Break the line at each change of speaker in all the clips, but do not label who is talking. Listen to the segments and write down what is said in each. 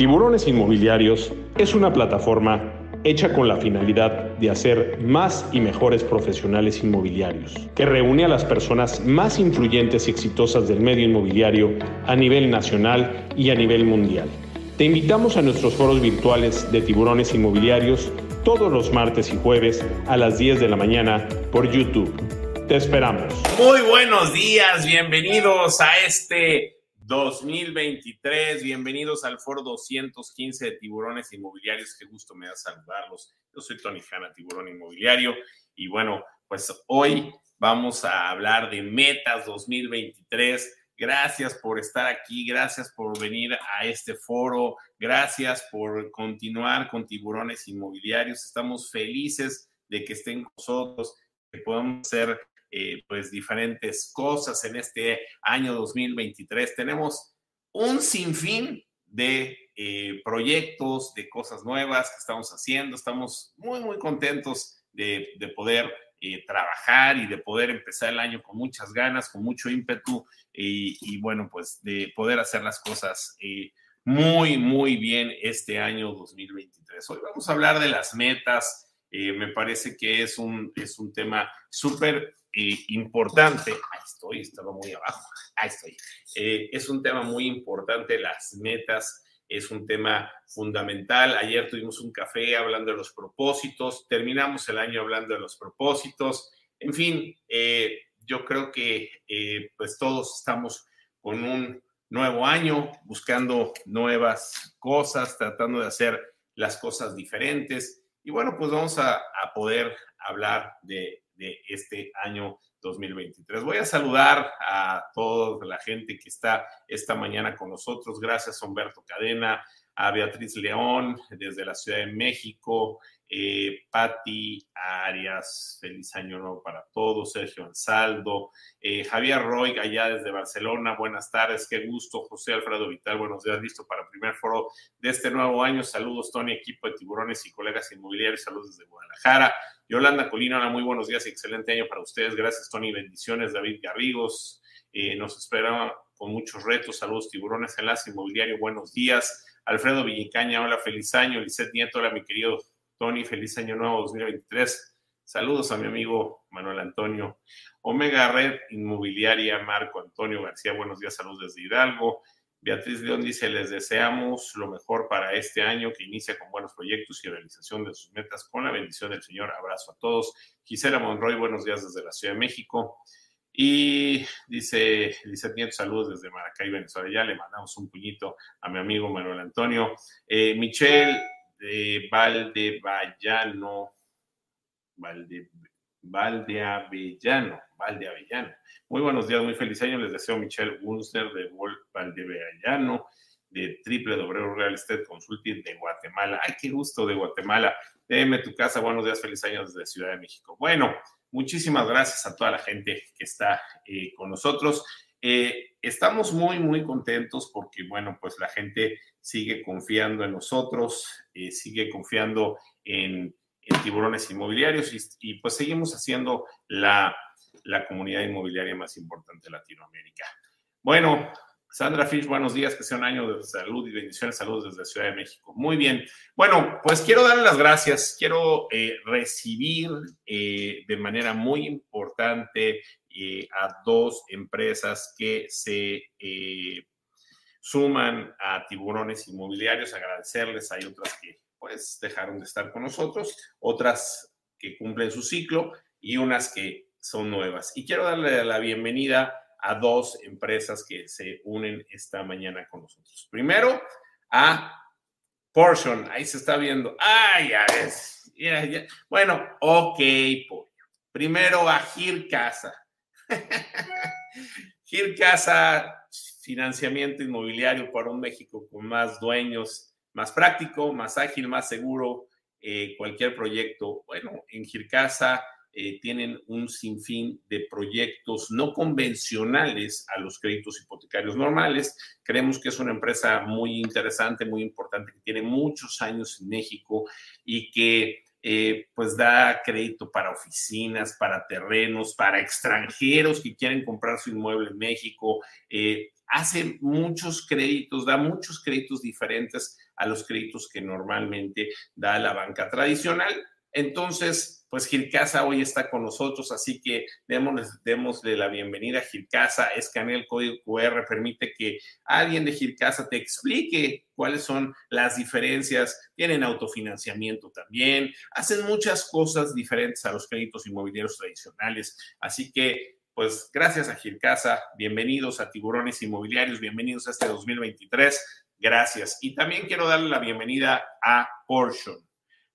Tiburones Inmobiliarios es una plataforma hecha con la finalidad de hacer más y mejores profesionales inmobiliarios, que reúne a las personas más influyentes y exitosas del medio inmobiliario a nivel nacional y a nivel mundial. Te invitamos a nuestros foros virtuales de tiburones inmobiliarios todos los martes y jueves a las 10 de la mañana por YouTube. Te esperamos.
Muy buenos días, bienvenidos a este 2023. Bienvenidos al Foro 215 de Tiburones Inmobiliarios. Qué gusto me da saludarlos. Yo soy Tony Hanna, Tiburón Inmobiliario. Y bueno, pues hoy vamos a hablar de metas 2023. Gracias por estar aquí, gracias por venir a este foro, gracias por continuar con Tiburones Inmobiliarios. Estamos felices de que estén con nosotros, que podamos ser eh, pues diferentes cosas en este año 2023. Tenemos un sinfín de eh, proyectos, de cosas nuevas que estamos haciendo. Estamos muy, muy contentos de, poder eh, trabajar y de poder empezar el año con muchas ganas, con mucho ímpetu y, bueno, pues de poder hacer las cosas muy, muy bien este año 2023. Hoy vamos a hablar de las metas. me parece que es un, es un tema súper importante. Ahí estoy, estaba muy abajo. Ahí estoy. Eh, es un tema muy importante, las metas. Es un tema fundamental. Ayer tuvimos un café hablando de los propósitos. Terminamos el año hablando de los propósitos. En fin, eh, yo creo que eh, pues todos estamos con un nuevo año, buscando nuevas cosas, tratando de hacer las cosas diferentes. Y bueno, pues vamos a poder hablar de de este año 2023. Voy a saludar a toda la gente que está esta mañana con nosotros. Gracias, Humberto Cadena, a Beatriz León desde la Ciudad de México, eh, Patti Arias, feliz año nuevo para todos, Sergio Ansaldo, eh, Javier Roy, allá desde Barcelona, buenas tardes, qué gusto, José Alfredo Vital, buenos días, listo para el primer foro de este nuevo año, saludos Tony, equipo de tiburones y colegas inmobiliarios, saludos desde Guadalajara, Yolanda Colina, hola, muy buenos días y excelente año para ustedes, gracias Tony, bendiciones, David Garrigos, eh, nos espera con muchos retos, saludos tiburones, enlace inmobiliario, buenos días, Alfredo Villicaña, hola, feliz año, Lizeth Nieto, hola, mi querido Tony, feliz año nuevo 2023. Saludos a mi amigo Manuel Antonio. Omega Red Inmobiliaria, Marco Antonio García, buenos días, saludos desde Hidalgo. Beatriz León dice, les deseamos lo mejor para este año, que inicia con buenos proyectos y realización de sus metas, con la bendición del Señor. Abrazo a todos. Gisela Monroy, buenos días desde la Ciudad de México. Y dice dice Nieto, saludos desde Maracay, Venezuela. Ya le mandamos un puñito a mi amigo Manuel Antonio. Eh, Michelle de Valdevallano, Valde, Valdeavellano, Valdeavellano. Muy buenos días, muy feliz año. Les deseo Michelle Wunster de Valdeavellano, de Triple W Real Estate Consulting de Guatemala. Ay, qué gusto de Guatemala. Déjeme tu casa. Buenos días, feliz año desde Ciudad de México. Bueno, muchísimas gracias a toda la gente que está eh, con nosotros. Eh, estamos muy, muy contentos porque, bueno, pues la gente sigue confiando en nosotros, eh, sigue confiando en, tiburones inmobiliarios y, pues seguimos haciendo la, la comunidad inmobiliaria más importante de Latinoamérica. Bueno, Sandra Fish, buenos días, que sea un año de salud y bendiciones, saludos desde Ciudad de México. Muy bien. Bueno, pues quiero darle las gracias, quiero eh, recibir de manera muy importante eh, a dos empresas que se eh, suman a tiburones inmobiliarios, agradecerles, hay otras que pues dejaron de estar con nosotros, otras que cumplen su ciclo y unas que son nuevas. Y quiero darle la bienvenida a dos empresas que se unen esta mañana con nosotros. Primero, a Portion, ahí se está viendo. ¡Ay, ya ves! Bueno, ok, pollo. Primero a Gir Casa. Gil Casa, financiamiento inmobiliario para un México con más dueños, más práctico, más ágil, más seguro, eh, cualquier proyecto. Bueno, en Gircasa eh, tienen un sinfín de proyectos no convencionales a los créditos hipotecarios normales. Creemos que es una empresa muy interesante, muy importante, que tiene muchos años en México y que eh, pues da crédito para oficinas, para terrenos, para extranjeros que quieren comprar su inmueble en México. Hace muchos créditos, da muchos créditos diferentes a los créditos que normalmente da la banca tradicional. Entonces, pues Gilcasa hoy está con nosotros, así que démosle, la bienvenida a Gilcasa, escanea el código QR, permite que alguien de Gilcasa te explique cuáles son las diferencias, tienen autofinanciamiento también, hacen muchas cosas diferentes a los créditos inmobiliarios tradicionales, así que pues gracias a Gilcasa, bienvenidos a Tiburones Inmobiliarios, bienvenidos a este 2023, gracias. Y también quiero darle la bienvenida a Portion.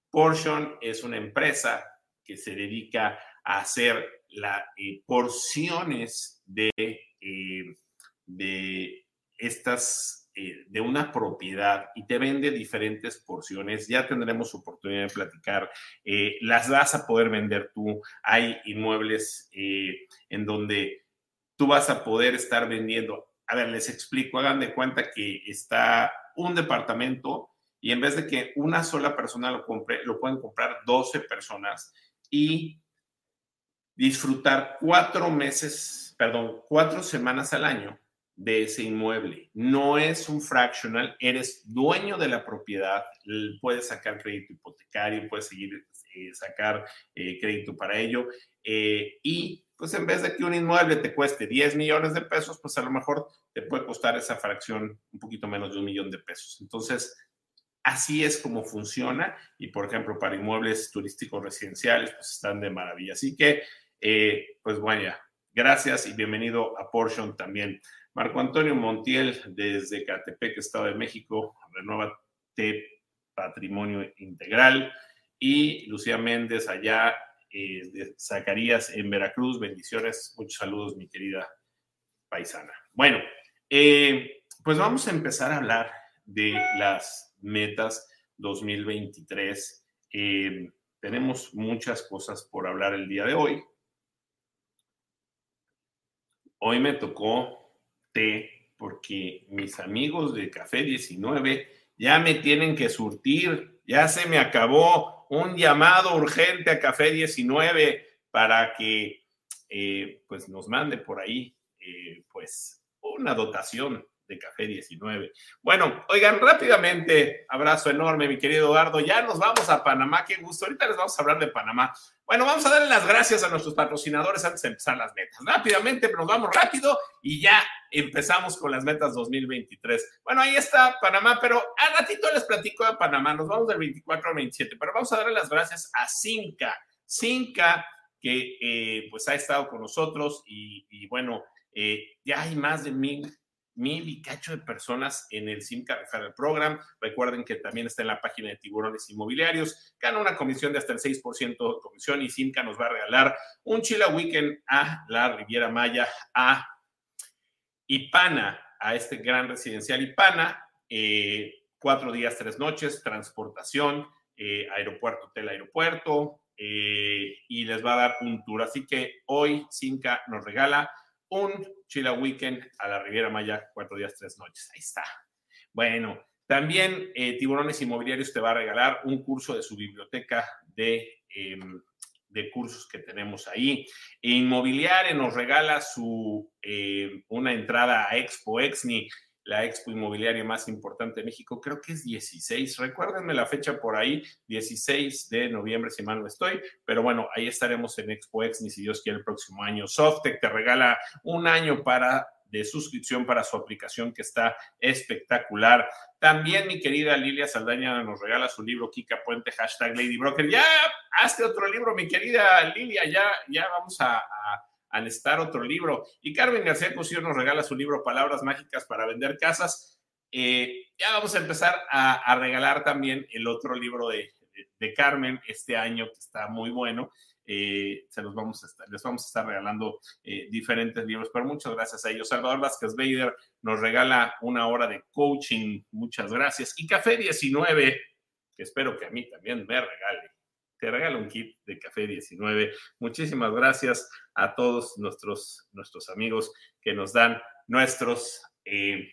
Portion es una empresa que se dedica a hacer las eh, porciones de, eh, de estas, eh, de una propiedad y te vende diferentes porciones. Ya tendremos oportunidad de platicar. las vas a poder vender tú. Hay inmuebles en donde tú vas a poder estar vendiendo. A ver, les explico, hagan de cuenta que está un departamento y en vez de que una sola persona lo compre, lo pueden comprar 12 personas y disfrutar cuatro meses, perdón, cuatro semanas al año de ese inmueble. No es un fractional, eres dueño de la propiedad, puedes sacar crédito hipotecario, puedes seguir eh, sacar eh, crédito para ello. Eh, y pues en vez de que un inmueble te cueste 10 millones de pesos, pues a lo mejor te puede costar esa fracción un poquito menos de un millón de pesos. Entonces, Así es como funciona y, por ejemplo, para inmuebles turísticos residenciales, pues están de maravilla. Así que, eh, pues bueno, gracias y bienvenido a Portion también. Marco Antonio Montiel, desde Catepec, Estado de México, Renueva Patrimonio Integral. Y Lucía Méndez, allá eh, de Zacarías, en Veracruz. Bendiciones, muchos saludos, mi querida paisana. Bueno, eh, pues vamos a empezar a hablar de las metas 2023. Eh, tenemos muchas cosas por hablar el día de hoy. Hoy me tocó porque mis amigos de Café 19 ya me tienen que surtir, ya se me acabó un llamado urgente a Café 19 para que eh, pues nos mande por ahí eh, pues una dotación de Café 19. Bueno, oigan, rápidamente, abrazo enorme, mi querido Eduardo. Ya nos vamos a Panamá, qué gusto. Ahorita les vamos a hablar de Panamá. Bueno, vamos a darle las gracias a nuestros patrocinadores antes de empezar las metas. Rápidamente, nos vamos rápido y ya empezamos con las metas 2023. Bueno, ahí está Panamá, pero al ratito les platico de Panamá. Nos vamos del 24 al 27, pero vamos a darle las gracias a Cinca. Cinca, que eh, pues ha estado con nosotros y, bueno, eh, ya hay más de mil mil y cacho de personas en el Simca Referral Program. Recuerden que también está en la página de Tiburones Inmobiliarios. Gana una comisión de hasta el 6% de comisión y Simca nos va a regalar un Chila Weekend a la Riviera Maya, a Ipana, a este gran residencial Ipana. Eh, cuatro días, tres noches, transportación, eh, aeropuerto, hotel, aeropuerto. Eh, y les va a dar un tour. Así que hoy Simca nos regala un Chila Weekend a la Riviera Maya, cuatro días, tres noches. Ahí está. Bueno, también eh, Tiburones Inmobiliarios te va a regalar un curso de su biblioteca de, em, de cursos que tenemos ahí. Inmobiliaria nos regala su, em, una entrada a Expo Exni la expo inmobiliaria más importante de México, creo que es 16, recuérdenme la fecha por ahí, 16 de noviembre, si mal no estoy, pero bueno, ahí estaremos en Expo Ex, ni si Dios quiere, el próximo año. Softec te regala un año para de suscripción para su aplicación que está espectacular. También mi querida Lilia Saldaña nos regala su libro Kika Puente, hashtag Lady Broker. Ya, hazte otro libro, mi querida Lilia, ya, ya vamos a al estar otro libro. Y Carmen García Cosío nos regala su libro Palabras Mágicas para Vender Casas. Eh, ya vamos a empezar a, regalar también el otro libro de, Carmen este año, que está muy bueno. Eh, se los vamos a estar, les vamos a estar regalando eh, diferentes libros, pero muchas gracias a ellos. Salvador Vázquez Bader nos regala una hora de coaching, muchas gracias. Y Café 19, que espero que a mí también me regale te regalo un kit de café 19. Muchísimas gracias a todos nuestros, nuestros amigos que nos dan nuestros, eh,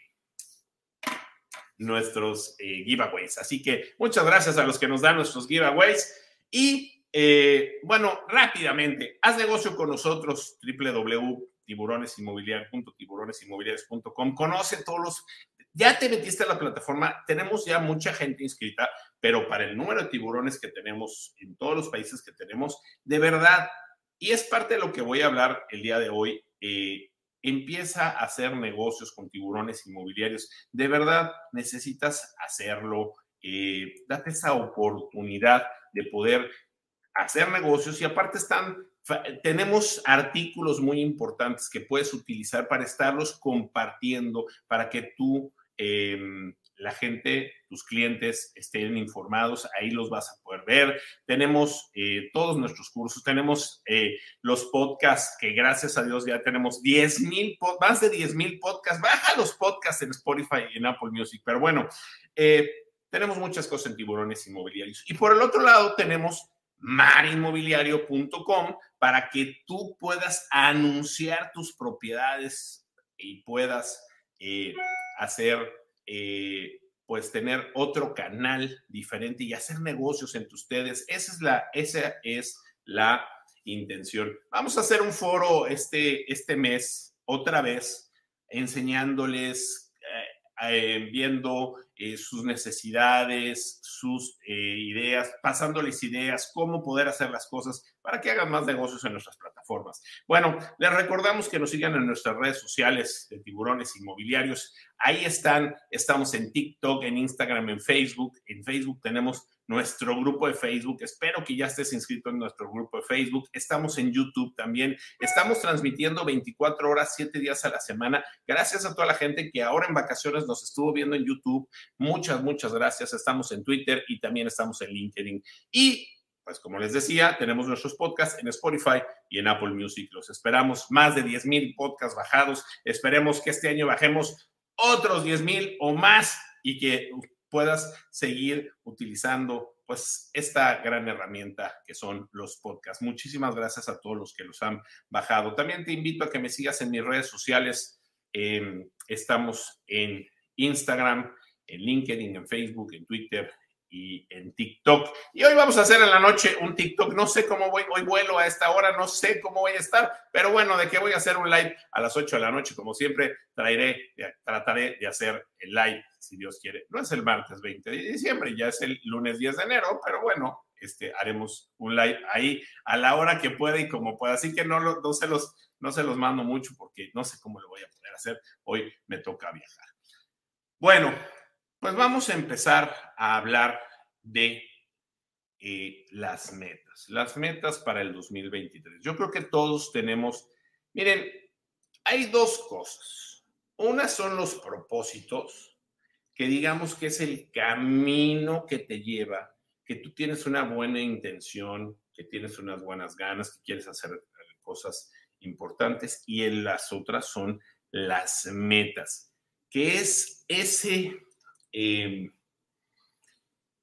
nuestros eh, giveaways. Así que muchas gracias a los que nos dan nuestros giveaways. Y eh, bueno, rápidamente, haz negocio con nosotros, www tiburonesinmobiliarios.tiburonesinmobiliarios.com. Conoce todos los ya te metiste a la plataforma, tenemos ya mucha gente inscrita, pero para el número de tiburones que tenemos en todos los países que tenemos, de verdad, y es parte de lo que voy a hablar el día de hoy, eh, empieza a hacer negocios con tiburones inmobiliarios. De verdad, necesitas hacerlo, eh, date esa oportunidad de poder hacer negocios y aparte están tenemos artículos muy importantes que puedes utilizar para estarlos compartiendo, para que tú Em, la gente, tus clientes estén informados, ahí los vas a poder ver. Tenemos eh, todos nuestros cursos, tenemos eh, los podcasts, que gracias a Dios ya tenemos 10 mil, más de 10 mil podcasts. Baja los podcasts en Spotify y en Apple Music, pero bueno, eh, tenemos muchas cosas en tiburones inmobiliarios. Y por el otro lado tenemos marinmobiliario.com para que tú puedas anunciar tus propiedades y puedas hacer, eh, pues tener otro canal diferente y hacer negocios entre ustedes. Esa es la, esa es la intención. Vamos a hacer un foro este, este mes, otra vez, enseñándoles, eh, eh, viendo sus necesidades, sus ideas, pasándoles ideas, cómo poder hacer las cosas para que hagan más negocios en nuestras plataformas. Bueno, les recordamos que nos sigan en nuestras redes sociales de tiburones inmobiliarios. Ahí están, estamos en TikTok, en Instagram, en Facebook. En Facebook tenemos nuestro grupo de Facebook. Espero que ya estés inscrito en nuestro grupo de Facebook. Estamos en YouTube también. Estamos transmitiendo 24 horas, 7 días a la semana. Gracias a toda la gente que ahora en vacaciones nos estuvo viendo en YouTube. Muchas, muchas gracias. Estamos en Twitter y también estamos en LinkedIn. Y pues como les decía, tenemos nuestros podcasts en Spotify y en Apple Music. Los esperamos, más de 10 mil podcasts bajados. Esperemos que este año bajemos otros 10 mil o más y que puedas seguir utilizando pues esta gran herramienta que son los podcasts. Muchísimas gracias a todos los que los han bajado. También te invito a que me sigas en mis redes sociales. Em, estamos en Instagram, en LinkedIn, en Facebook, en Twitter, y en TikTok. Y hoy vamos a hacer en la noche un TikTok. No sé cómo voy, hoy vuelo a esta hora, no sé cómo voy a estar, pero bueno, de que voy a hacer un live a las 8 de la noche, como siempre, traeré, trataré de hacer el live, si Dios quiere. No es el martes 20 de diciembre, ya es el lunes 10 de enero, pero bueno, este, haremos un live ahí a la hora que pueda y como pueda. Así que no, no, se los, no se los mando mucho porque no sé cómo lo voy a poder hacer. Hoy me toca viajar. Bueno, pues vamos a empezar a hablar de eh, las metas, las metas para el 2023. Yo creo que todos tenemos, miren, hay dos cosas. Una son los propósitos, que digamos que es el camino que te lleva, que tú tienes una buena intención, que tienes unas buenas ganas, que quieres hacer cosas importantes, y en las otras son las metas, que es ese Em,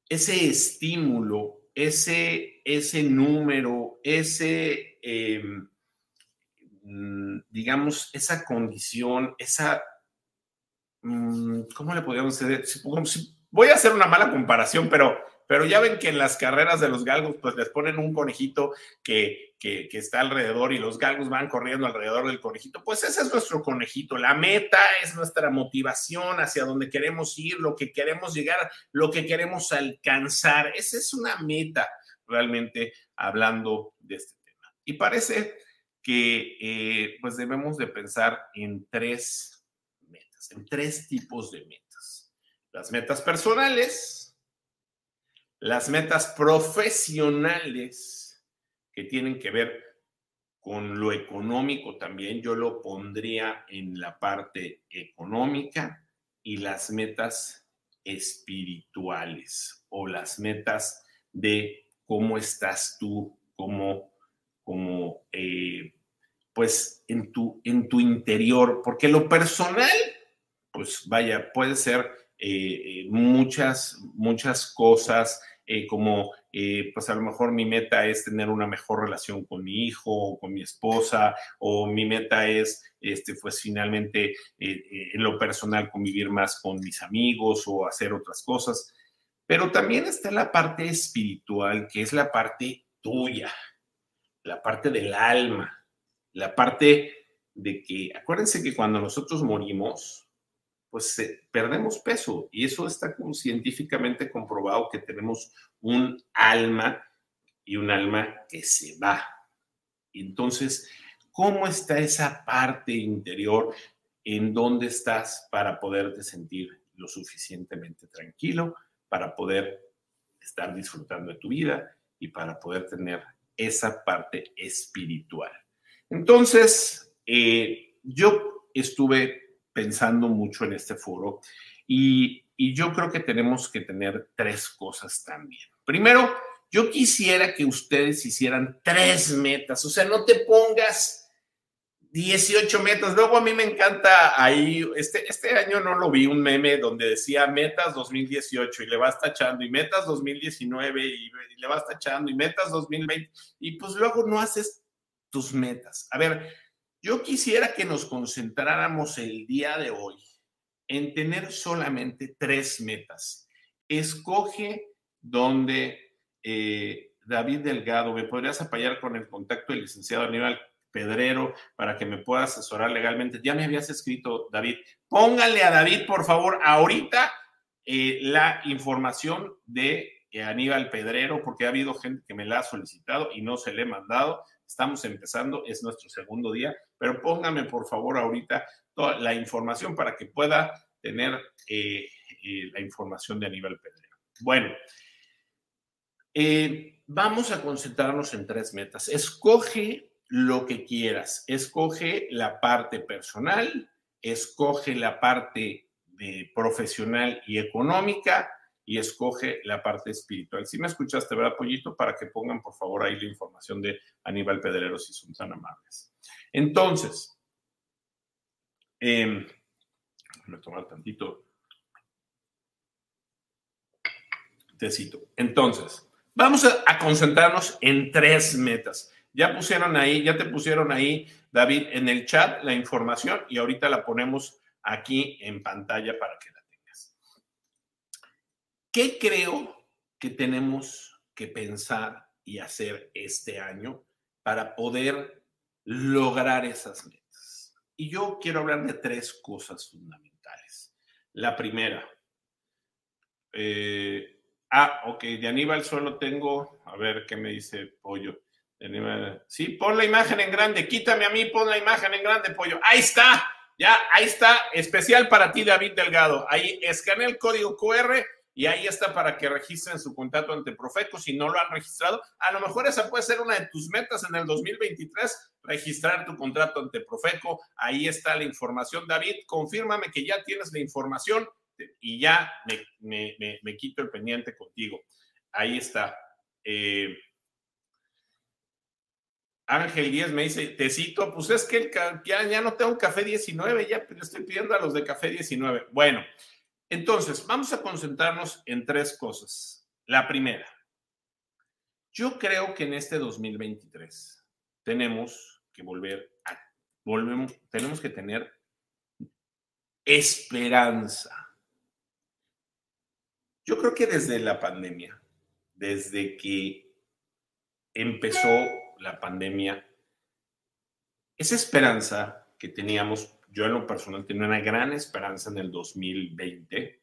ese estímulo, ese, ese número, ese, em, mm, digamos, esa condición, esa, mm, ¿cómo le podríamos decir? Voy a hacer una mala comparación, pero pero ya ven que en las carreras de los galgos, pues les ponen un conejito que, que, está alrededor y los galgos van corriendo alrededor del conejito. Pues ese es nuestro conejito. La meta es nuestra motivación hacia donde queremos ir, lo que queremos llegar, lo que queremos alcanzar. Esa es una meta, realmente, hablando de este tema. Y parece que eh, pues debemos de pensar en tres metas, en tres tipos de metas. Las metas personales, las metas profesionales que tienen que ver con lo económico también, yo lo pondría en la parte económica y las metas espirituales o las metas de cómo estás tú, como, como eh, pues en tu, en tu interior, porque lo personal, pues vaya, puede ser eh, muchas, muchas cosas, eh, como eh, pues a lo mejor mi meta es tener una mejor relación con mi hijo o con mi esposa, o mi meta es, este, pues finalmente en lo personal convivir más con mis amigos o hacer otras cosas. Pero también está la parte espiritual, que es la parte tuya, la parte del alma, la parte de que, acuérdense que cuando nosotros morimos, pues perdemos peso y eso está científicamente comprobado que tenemos un alma y un alma que se va. Entonces, ¿cómo está esa parte interior en dónde estás para poderte sentir lo suficientemente tranquilo, para poder estar disfrutando de tu vida y para poder tener esa parte espiritual? Entonces, eh, yo estuve pensando mucho en este foro y, yo creo que tenemos que tener tres cosas también. Primero, yo quisiera que ustedes hicieran tres metas, o sea, no te pongas 18 metas. Luego a mí me encanta ahí, este, este año no lo vi, un meme donde decía metas 2018 y le vas tachando y metas 2019 y, y le vas tachando y metas 2020 y pues luego no haces tus metas. A ver, yo quisiera que nos concentráramos el día de hoy en tener solamente tres metas. Escoge donde eh, David Delgado, me podrías apoyar con el contacto del licenciado Aníbal Pedrero para que me pueda asesorar legalmente. Ya me habías escrito, David. Póngale a David, por favor, ahorita eh, la información de eh, Aníbal Pedrero, porque ha habido gente que me la ha solicitado y no se le he mandado. Estamos empezando, es nuestro segundo día, pero póngame por favor ahorita toda la información para que pueda tener eh, eh, la información de Aníbal Pedrero. Bueno, eh, vamos a concentrarnos en tres metas. Escoge lo que quieras. Escoge la parte personal, escoge la parte de profesional y económica y escoge la parte espiritual. Si me escuchaste, ¿verdad, Pollito? Para que pongan, por favor, ahí la información de Aníbal Pedrero, si son tan amables. Entonces, eh, voy a tomar tantito tecito. Entonces, vamos a, concentrarnos en tres metas. Ya pusieron ahí, ya te pusieron ahí, David, en el chat la información y ahorita la ponemos aquí en pantalla para que ¿Qué creo que tenemos que pensar y hacer este año para poder lograr esas metas? Y yo quiero hablar de tres cosas fundamentales. La primera, eh, ah, ok, de Aníbal solo tengo, a ver qué me dice Pollo. sí, pon la imagen en grande, quítame a mí, pon la imagen en grande, Pollo. Ahí está, ya, ahí está, especial para ti, David Delgado. Ahí escanea el código QR y ahí está para que registren su contrato ante Profeco si no lo han registrado. A lo mejor esa puede ser una de tus metas en el 2023, registrar tu contrato ante Profeco. Ahí está la información. David, confírmame que ya tienes la información y ya me, quito el pendiente contigo. Ahí está. Eh, Ángel 10 me dice, te cito, pues es que ya, ya no tengo café 19, ya le estoy pidiendo a los de café 19. Bueno, entonces, vamos a concentrarnos en tres cosas. La primera, yo creo que en este 2023 tenemos que volver a, volvemos, tenemos que tener esperanza. Yo creo que desde la pandemia, desde que empezó la pandemia, esa esperanza que teníamos yo en lo personal tenía una gran esperanza en el 2020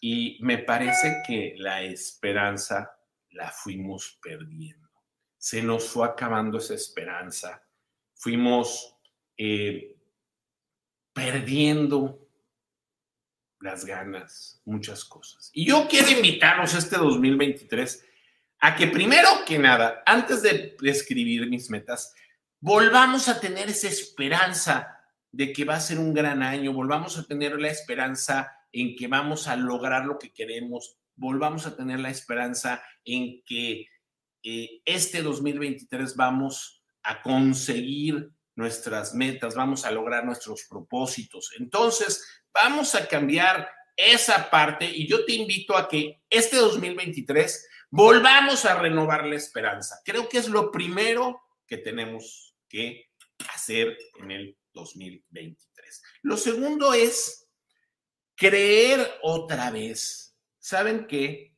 y me parece que la esperanza la fuimos perdiendo. Se nos fue acabando esa esperanza. Fuimos eh, perdiendo las ganas, muchas cosas. Y yo quiero invitarlos este 2023 a que primero que nada, antes de escribir mis metas, volvamos a tener esa esperanza de que va a ser un gran año, volvamos a tener la esperanza en que vamos a lograr lo que queremos, volvamos a tener la esperanza en que eh, este 2023 vamos a conseguir nuestras metas, vamos a lograr nuestros propósitos. Entonces, vamos a cambiar esa parte y yo te invito a que este 2023 volvamos a renovar la esperanza. Creo que es lo primero que tenemos que hacer en el 2023. Lo segundo es creer otra vez. ¿Saben qué?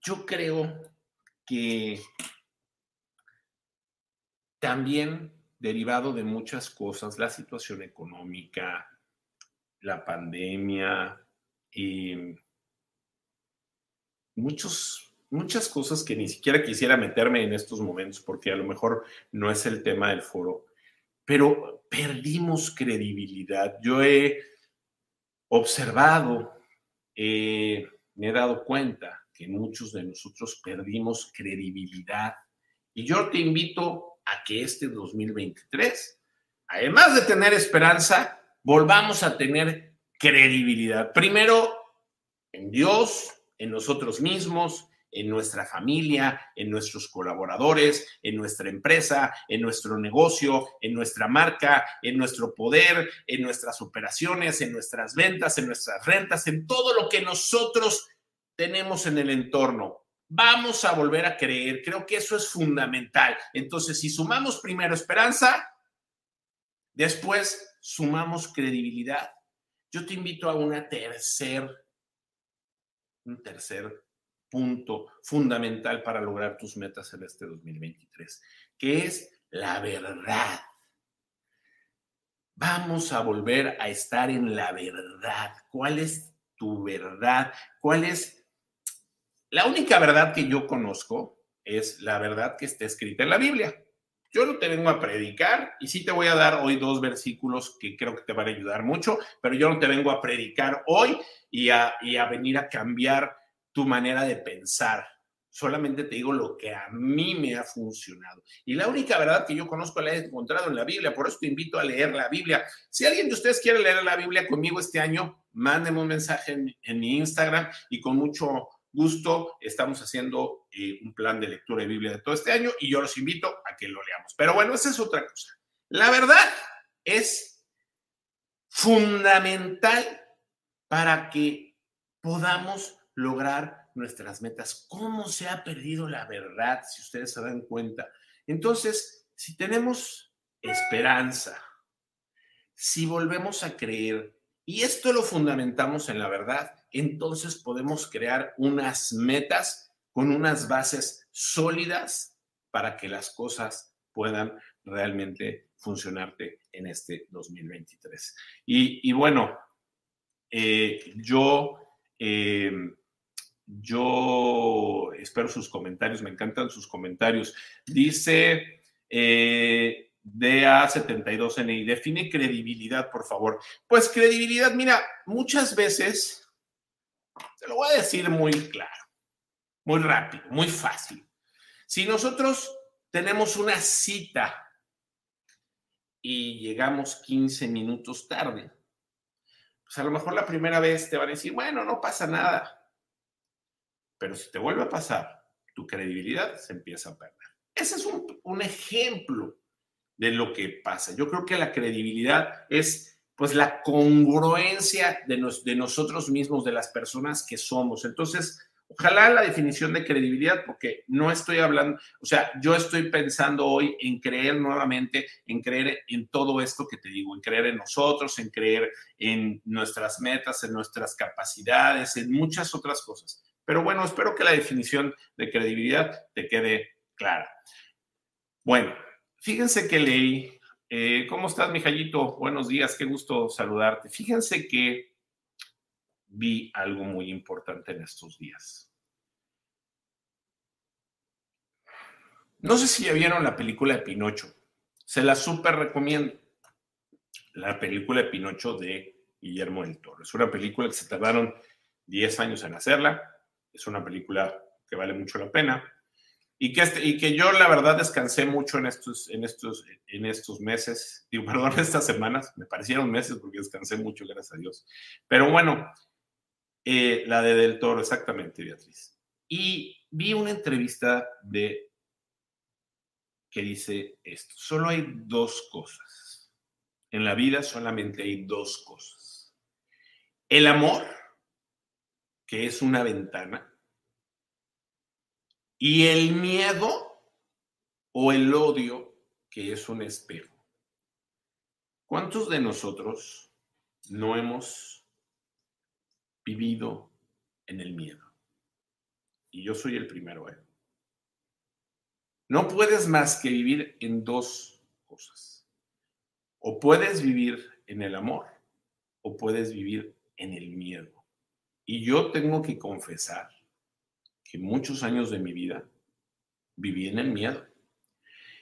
Yo creo que también derivado de muchas cosas, la situación económica, la pandemia y muchos, muchas cosas que ni siquiera quisiera meterme en estos momentos porque a lo mejor no es el tema del foro, pero perdimos credibilidad. Yo he observado, me he dado cuenta que muchos de nosotros perdimos credibilidad. Y yo te invito a que este 2023, además de tener esperanza, volvamos a tener credibilidad. Primero, en Dios, en nosotros mismos, en nuestra familia, en nuestros colaboradores, en nuestra empresa, en nuestro negocio, en nuestra marca, en nuestro poder, en nuestras operaciones, en nuestras ventas, en nuestras rentas, en todo lo que nosotros tenemos en el entorno. Vamos a volver a creer, creo que eso es fundamental. Entonces, si sumamos primero esperanza, después sumamos credibilidad. Yo te invito a una tercer, un tercer punto fundamental para lograr tus metas en este 2023, que es la verdad. Vamos a volver a estar en la verdad. ¿Cuál es tu verdad? ¿Cuál es la única verdad que yo conozco? Es la verdad que está escrita en la Biblia. Yo no te vengo a predicar y sí te voy a dar hoy dos versículos que creo que te van a ayudar mucho, pero yo no te vengo a predicar hoy y a, y a venir a cambiar tu manera de pensar. Solamente te digo lo que a mí me ha funcionado. Y la única verdad que yo conozco la he encontrado en la Biblia. Por eso te invito a leer la Biblia. Si alguien de ustedes quiere leer la Biblia conmigo este año, mándenme un mensaje en, mi Instagram y con mucho gusto estamos haciendo eh, un plan de lectura de Biblia de todo este año y yo los invito a que lo leamos. Pero bueno, esa es otra cosa. La verdad es fundamental para que podamos lograr nuestras metas. ¿Cómo se ha perdido la verdad, si ustedes se dan cuenta? Entonces, si tenemos esperanza, si volvemos a creer, y esto lo fundamentamos en la verdad, entonces podemos crear unas metas con unas bases sólidas para que las cosas puedan realmente funcionarte en este 2023. Y, bueno, eh, yo... Eh, yo espero sus comentarios, me encantan sus comentarios. Dice eh, DA72NI, define credibilidad, por favor. Pues credibilidad, mira, muchas veces, te lo voy a decir muy claro, muy rápido, muy fácil. Si nosotros tenemos una cita y llegamos 15 minutos tarde, pues a lo mejor la primera vez te van a decir, bueno, no pasa nada pero si te vuelve a pasar, tu credibilidad se empieza a perder. Ese es un, ejemplo de lo que pasa. Yo creo que la credibilidad es pues la congruencia de, de nosotros mismos, de las personas que somos. Entonces, ojalá la definición de credibilidad, porque no estoy hablando, o sea, yo estoy pensando hoy en creer nuevamente, en creer en todo esto que te digo, en creer en nosotros, en creer en nuestras metas, en nuestras capacidades, en muchas otras cosas. Pero bueno, espero que la definición de credibilidad te quede clara. Bueno, fíjense que leí. Eh, ¿Cómo estás, Mijallito? Buenos días, qué gusto saludarte. Fíjense que vi algo muy importante en estos días. No sé si ya vieron la película de Pinocho. Se la súper recomiendo. La película de Pinocho de Guillermo del Toro. Es una película que se tardaron 10 años en hacerla es una película que vale mucho la pena. Y que, este, y que yo la verdad descansé mucho en estos, en estos, en estos meses, digo, perdón, estas semanas, me parecieron meses porque descansé mucho, gracias a Dios. Pero bueno, eh, la de Del Toro, exactamente, Beatriz. Y vi una entrevista de que dice esto, solo hay dos cosas. En la vida solamente hay dos cosas. El amor que es una ventana, y el miedo o el odio, que es un espejo. ¿Cuántos de nosotros no hemos vivido en el miedo? Y yo soy el primero. ¿eh? No puedes más que vivir en dos cosas. O puedes vivir en el amor o puedes vivir en el miedo. Y yo tengo que confesar que muchos años de mi vida viví en el miedo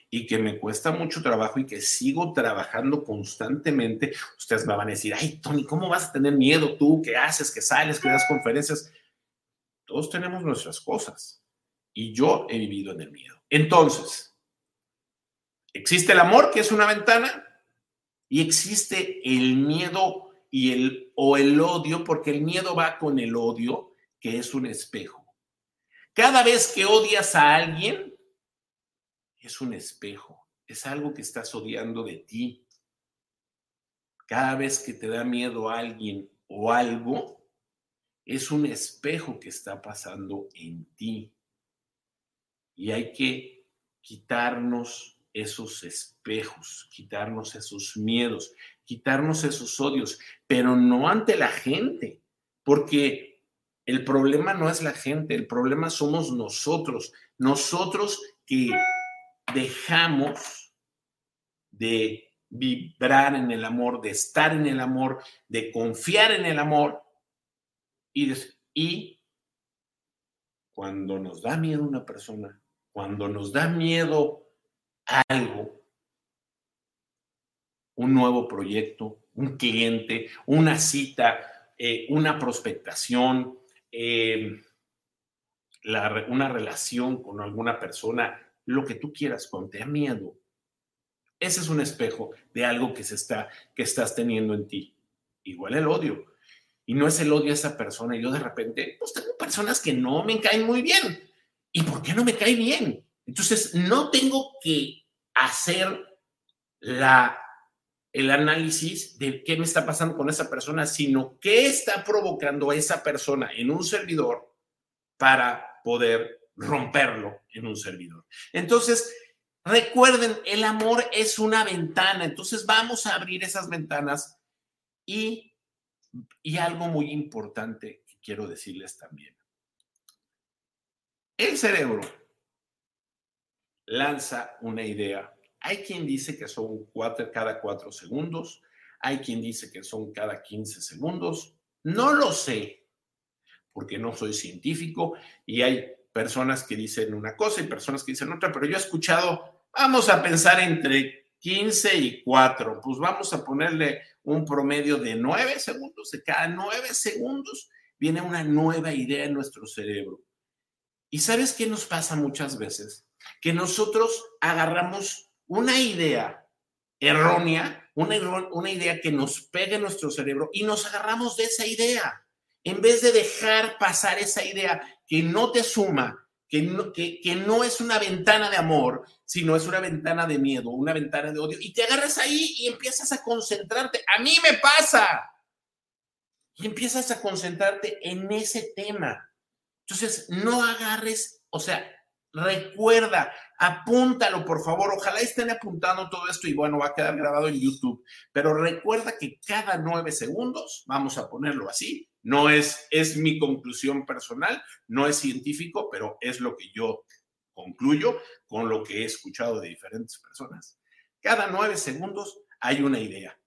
y que me cuesta mucho trabajo y que sigo trabajando constantemente. Ustedes me van a decir, ay, Tony, ¿cómo vas a tener miedo tú? ¿Qué haces? ¿Qué sales? ¿Qué das conferencias? Todos tenemos nuestras cosas y yo he vivido en el miedo. Entonces, existe el amor, que es una ventana, y existe el miedo y el, o el odio, porque el miedo va con el odio, que es un espejo. Cada vez que odias a alguien, es un espejo, es algo que estás odiando de ti. Cada vez que te da miedo a alguien o algo, es un espejo que está pasando en ti. Y hay que quitarnos esos espejos, quitarnos esos miedos, quitarnos esos odios, pero no ante la gente, porque el problema no es la gente, el problema somos nosotros, nosotros que dejamos de vibrar en el amor, de estar en el amor, de confiar en el amor y, cuando nos da miedo una persona, cuando nos da miedo algo, un nuevo proyecto, un cliente, una cita, eh, una prospectación, eh, una relación con alguna persona, lo que tú quieras, cuando te miedo. Ese es un espejo de algo que, se está, que estás teniendo en ti. Igual el odio. Y no es el odio a esa persona. Yo de repente, pues tengo personas que no me caen muy bien. ¿Y por qué no me cae bien? Entonces, no tengo que hacer la el análisis de qué me está pasando con esa persona, sino qué está provocando esa persona en un servidor para poder romperlo en un servidor. Entonces, recuerden, el amor es una ventana, entonces vamos a abrir esas ventanas y, y algo muy importante que quiero decirles también. El cerebro lanza una idea hay quien dice que son cuatro, cada cuatro segundos, hay quien dice que son cada 15 segundos. No lo sé, porque no soy científico y hay personas que dicen una cosa y personas que dicen otra, pero yo he escuchado, vamos a pensar entre 15 y 4, pues vamos a ponerle un promedio de 9 segundos, de cada 9 segundos viene una nueva idea en nuestro cerebro. ¿Y sabes qué nos pasa muchas veces? Que nosotros agarramos una idea errónea, una, idea que nos pegue en nuestro cerebro y nos agarramos de esa idea. En vez de dejar pasar esa idea que no te suma, que no, que no es una ventana de amor, sino es una ventana de miedo, una ventana de odio, y te agarras ahí y empiezas a concentrarte. A mí me pasa. Y empiezas a concentrarte en ese tema. Entonces, no agarres, o sea, recuerda, apúntalo por favor, ojalá estén apuntando todo esto y bueno, va a quedar grabado en YouTube, pero recuerda que cada nueve segundos, vamos a ponerlo así, no es, es mi conclusión personal, no es científico, pero es lo que yo concluyo con lo que he escuchado de diferentes personas. Cada nueve segundos hay una idea.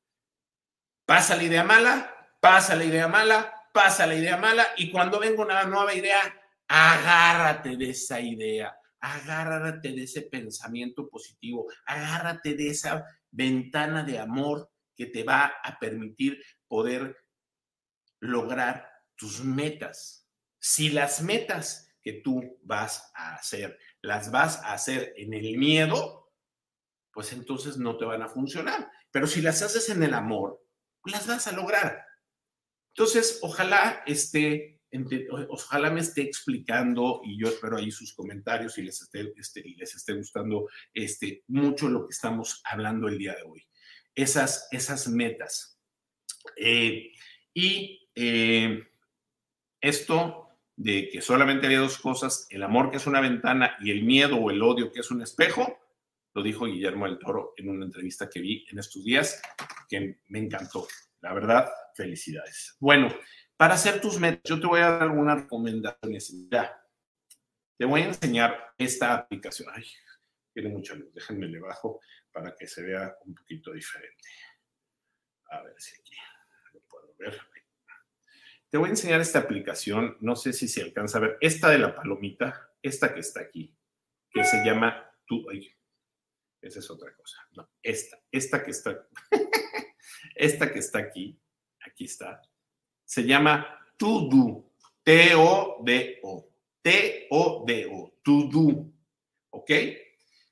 Pasa la idea mala, pasa la idea mala, pasa la idea mala y cuando venga una nueva idea, agárrate de esa idea, agárrate de ese pensamiento positivo, agárrate de esa ventana de amor que te va a permitir poder lograr tus metas. Si las metas que tú vas a hacer las vas a hacer en el miedo, pues entonces no te van a funcionar. Pero si las haces en el amor, las vas a lograr. Entonces, ojalá este ojalá me esté explicando y yo espero ahí sus comentarios y les esté, este, les esté gustando este, mucho lo que estamos hablando el día de hoy. Esas, esas metas. Eh, y eh, esto de que solamente había dos cosas, el amor que es una ventana y el miedo o el odio que es un espejo, lo dijo Guillermo del Toro en una entrevista que vi en estos días, que me encantó. La verdad, felicidades. Bueno, para hacer tus metas, yo te voy a dar algunas recomendaciones. Ya, te voy a enseñar esta aplicación. Ay, tiene mucha luz, déjenme le bajo para que se vea un poquito diferente. A ver si aquí lo puedo ver. Te voy a enseñar esta aplicación, no sé si se alcanza a ver, esta de la palomita, esta que está aquí, que se llama Tu... esa es otra cosa. No, esta, esta que está, esta que está aquí, aquí está, se llama To Do, T-O-D-O, T-O-D-O, To Do, ¿ok?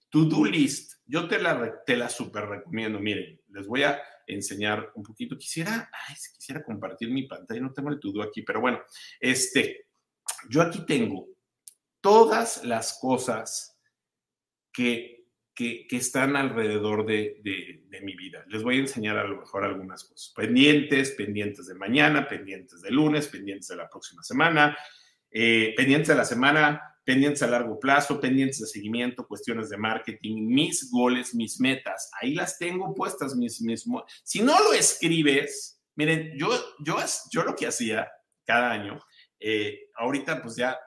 To Do List, yo te la, te la super recomiendo, miren, les voy a enseñar un poquito. Quisiera, ay, quisiera compartir mi pantalla, no tengo el todo aquí, pero bueno, este, yo aquí tengo todas las cosas que, que, están alrededor de, mi vida. Les voy a enseñar a lo mejor algunas cosas. Pendientes, pendientes de mañana, pendientes de lunes, pendientes de la próxima semana, eh, pendientes de la semana pendientes a largo plazo, pendientes de seguimiento, cuestiones de marketing, mis goles, mis metas. Ahí las tengo puestas, mis, Si no lo escribes, miren, yo, yo, yo lo que hacía cada año, eh, ahorita pues ya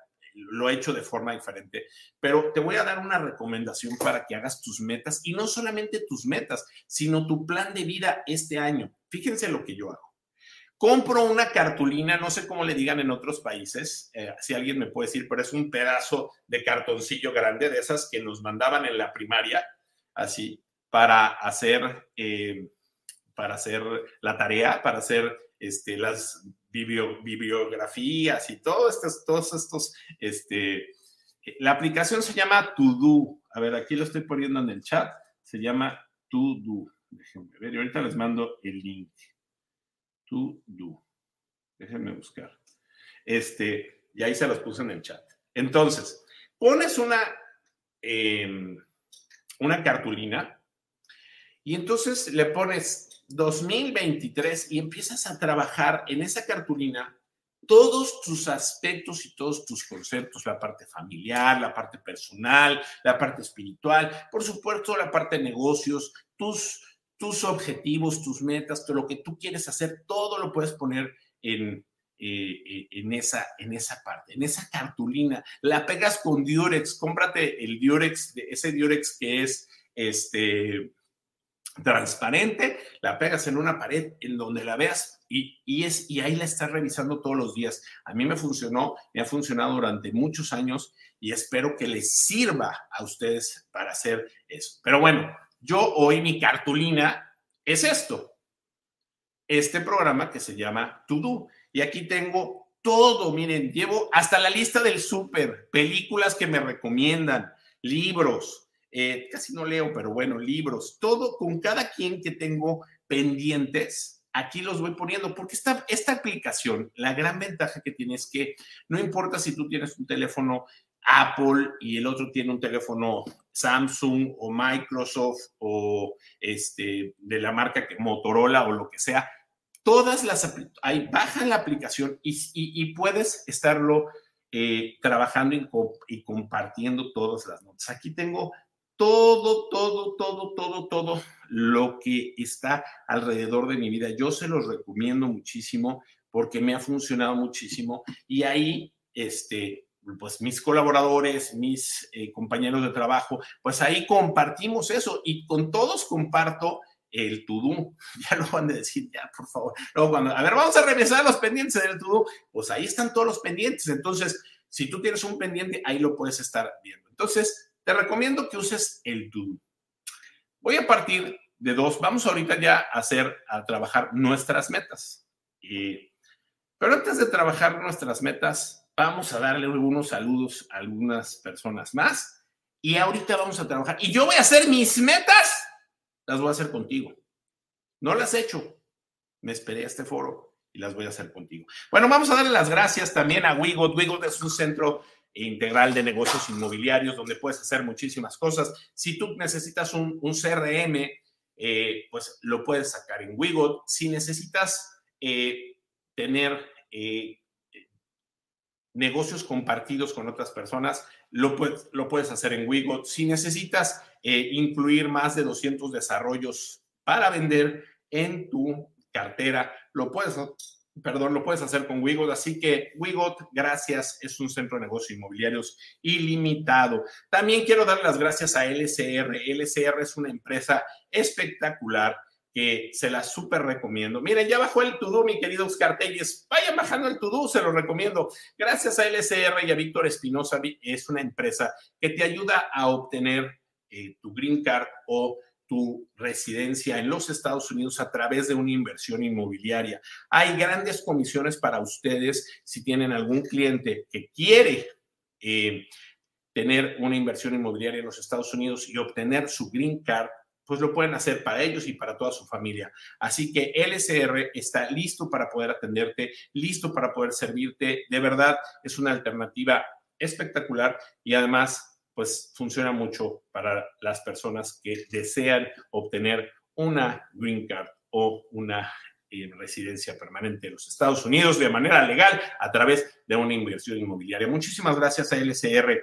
lo he hecho de forma diferente, pero te voy a dar una recomendación para que hagas tus metas y no solamente tus metas, sino tu plan de vida este año. Fíjense lo que yo hago. Compro una cartulina, no sé cómo le digan en otros países, eh, si alguien me puede decir, pero es un pedazo de cartoncillo grande de esas que nos mandaban en la primaria, así, para hacer, eh, para hacer la tarea, para hacer este, las bibliografías y todos estos, todos estos, este, la aplicación se llama To A ver, aquí lo estoy poniendo en el chat. Se llama To Déjenme ver, y ahorita les mando el link to do. Déjenme buscar. Este, y ahí se los puse en el chat. Entonces, pones una, em, una cartulina y entonces le pones 2023 y empiezas a trabajar en esa cartulina todos tus aspectos y todos tus conceptos, la parte familiar, la parte personal, la parte espiritual, por supuesto la parte de negocios, tus tus objetivos, tus metas, todo lo que tú quieres hacer, todo lo puedes poner en, eh, eh, en, esa, en esa parte, en esa cartulina. La pegas con Diorex, cómprate el Diorex, ese Diorex que es este transparente, la pegas en una pared en donde la veas y, y, es, y ahí la estás revisando todos los días. A mí me funcionó, me ha funcionado durante muchos años y espero que les sirva a ustedes para hacer eso. Pero bueno, yo hoy mi cartulina es esto, este programa que se llama To Do. Y aquí tengo todo, miren, llevo hasta la lista del súper, películas que me recomiendan, libros, eh, casi no leo, pero bueno, libros, todo con cada quien que tengo pendientes, aquí los voy poniendo, porque esta, esta aplicación, la gran ventaja que tiene es que no importa si tú tienes un teléfono Apple y el otro tiene un teléfono Samsung o Microsoft o este, de la marca que Motorola o lo que sea, todas las, bajan la aplicación y, puedes estarlo eh, trabajando y, compartiendo todas las notas. Aquí tengo todo, todo, todo, todo, todo lo que está alrededor de mi vida. Yo se los recomiendo muchísimo porque me ha funcionado muchísimo y ahí, este, pues mis colaboradores, mis eh, compañeros de trabajo, pues ahí compartimos eso y con todos comparto el tudú. Ya lo van a decir, ya, por favor. Luego cuando, a ver, vamos a revisar los pendientes del tudú, pues ahí están todos los pendientes. Entonces, si tú tienes un pendiente, ahí lo puedes estar viendo. Entonces, te recomiendo que uses el tudú. Voy a partir de dos. Vamos ahorita ya a hacer, a trabajar nuestras metas. pero antes de trabajar nuestras metas, Vamos a darle algunos saludos a algunas personas más. Y ahorita vamos a trabajar. Y yo voy a hacer mis metas. Las voy a hacer contigo. No las he hecho. Me esperé a este foro y las voy a hacer contigo. Bueno, vamos a darle las gracias también a Wigot. Wigot es un centro integral de negocios inmobiliarios donde puedes hacer muchísimas cosas. Si tú necesitas un, CRM, eh, pues lo puedes sacar en Wigot. Si necesitas eh, tener eh, negocios compartidos con otras personas, lo puedes, lo puedes hacer en Wigot. Si necesitas incluir más de 200 desarrollos para vender en tu cartera, lo puedes, perdón, lo puedes hacer con Wigot. Así que Wigot, gracias, es un centro de negocios inmobiliarios ilimitado. También quiero dar las gracias a LCR. LCR es una empresa espectacular que se la súper recomiendo. Miren, ya bajó el Tudú, mi querido Oscar Telles. Vayan bajando el Tudú, se lo recomiendo. Gracias a LSR y a Víctor Espinosa, es una empresa que te ayuda a obtener eh, tu green card o tu residencia en los Estados Unidos a través de una inversión inmobiliaria. Hay grandes comisiones para ustedes si tienen algún cliente que quiere eh, tener una inversión inmobiliaria en los Estados Unidos y obtener su green card pues lo pueden hacer para ellos y para toda su familia. Así que LSR está listo para poder atenderte, listo para poder servirte. De verdad, es una alternativa espectacular y además, pues funciona mucho para las personas que desean obtener una green card o una eh, residencia permanente en los Estados Unidos de manera legal a través de una inversión inmobiliaria. Muchísimas gracias a LSR.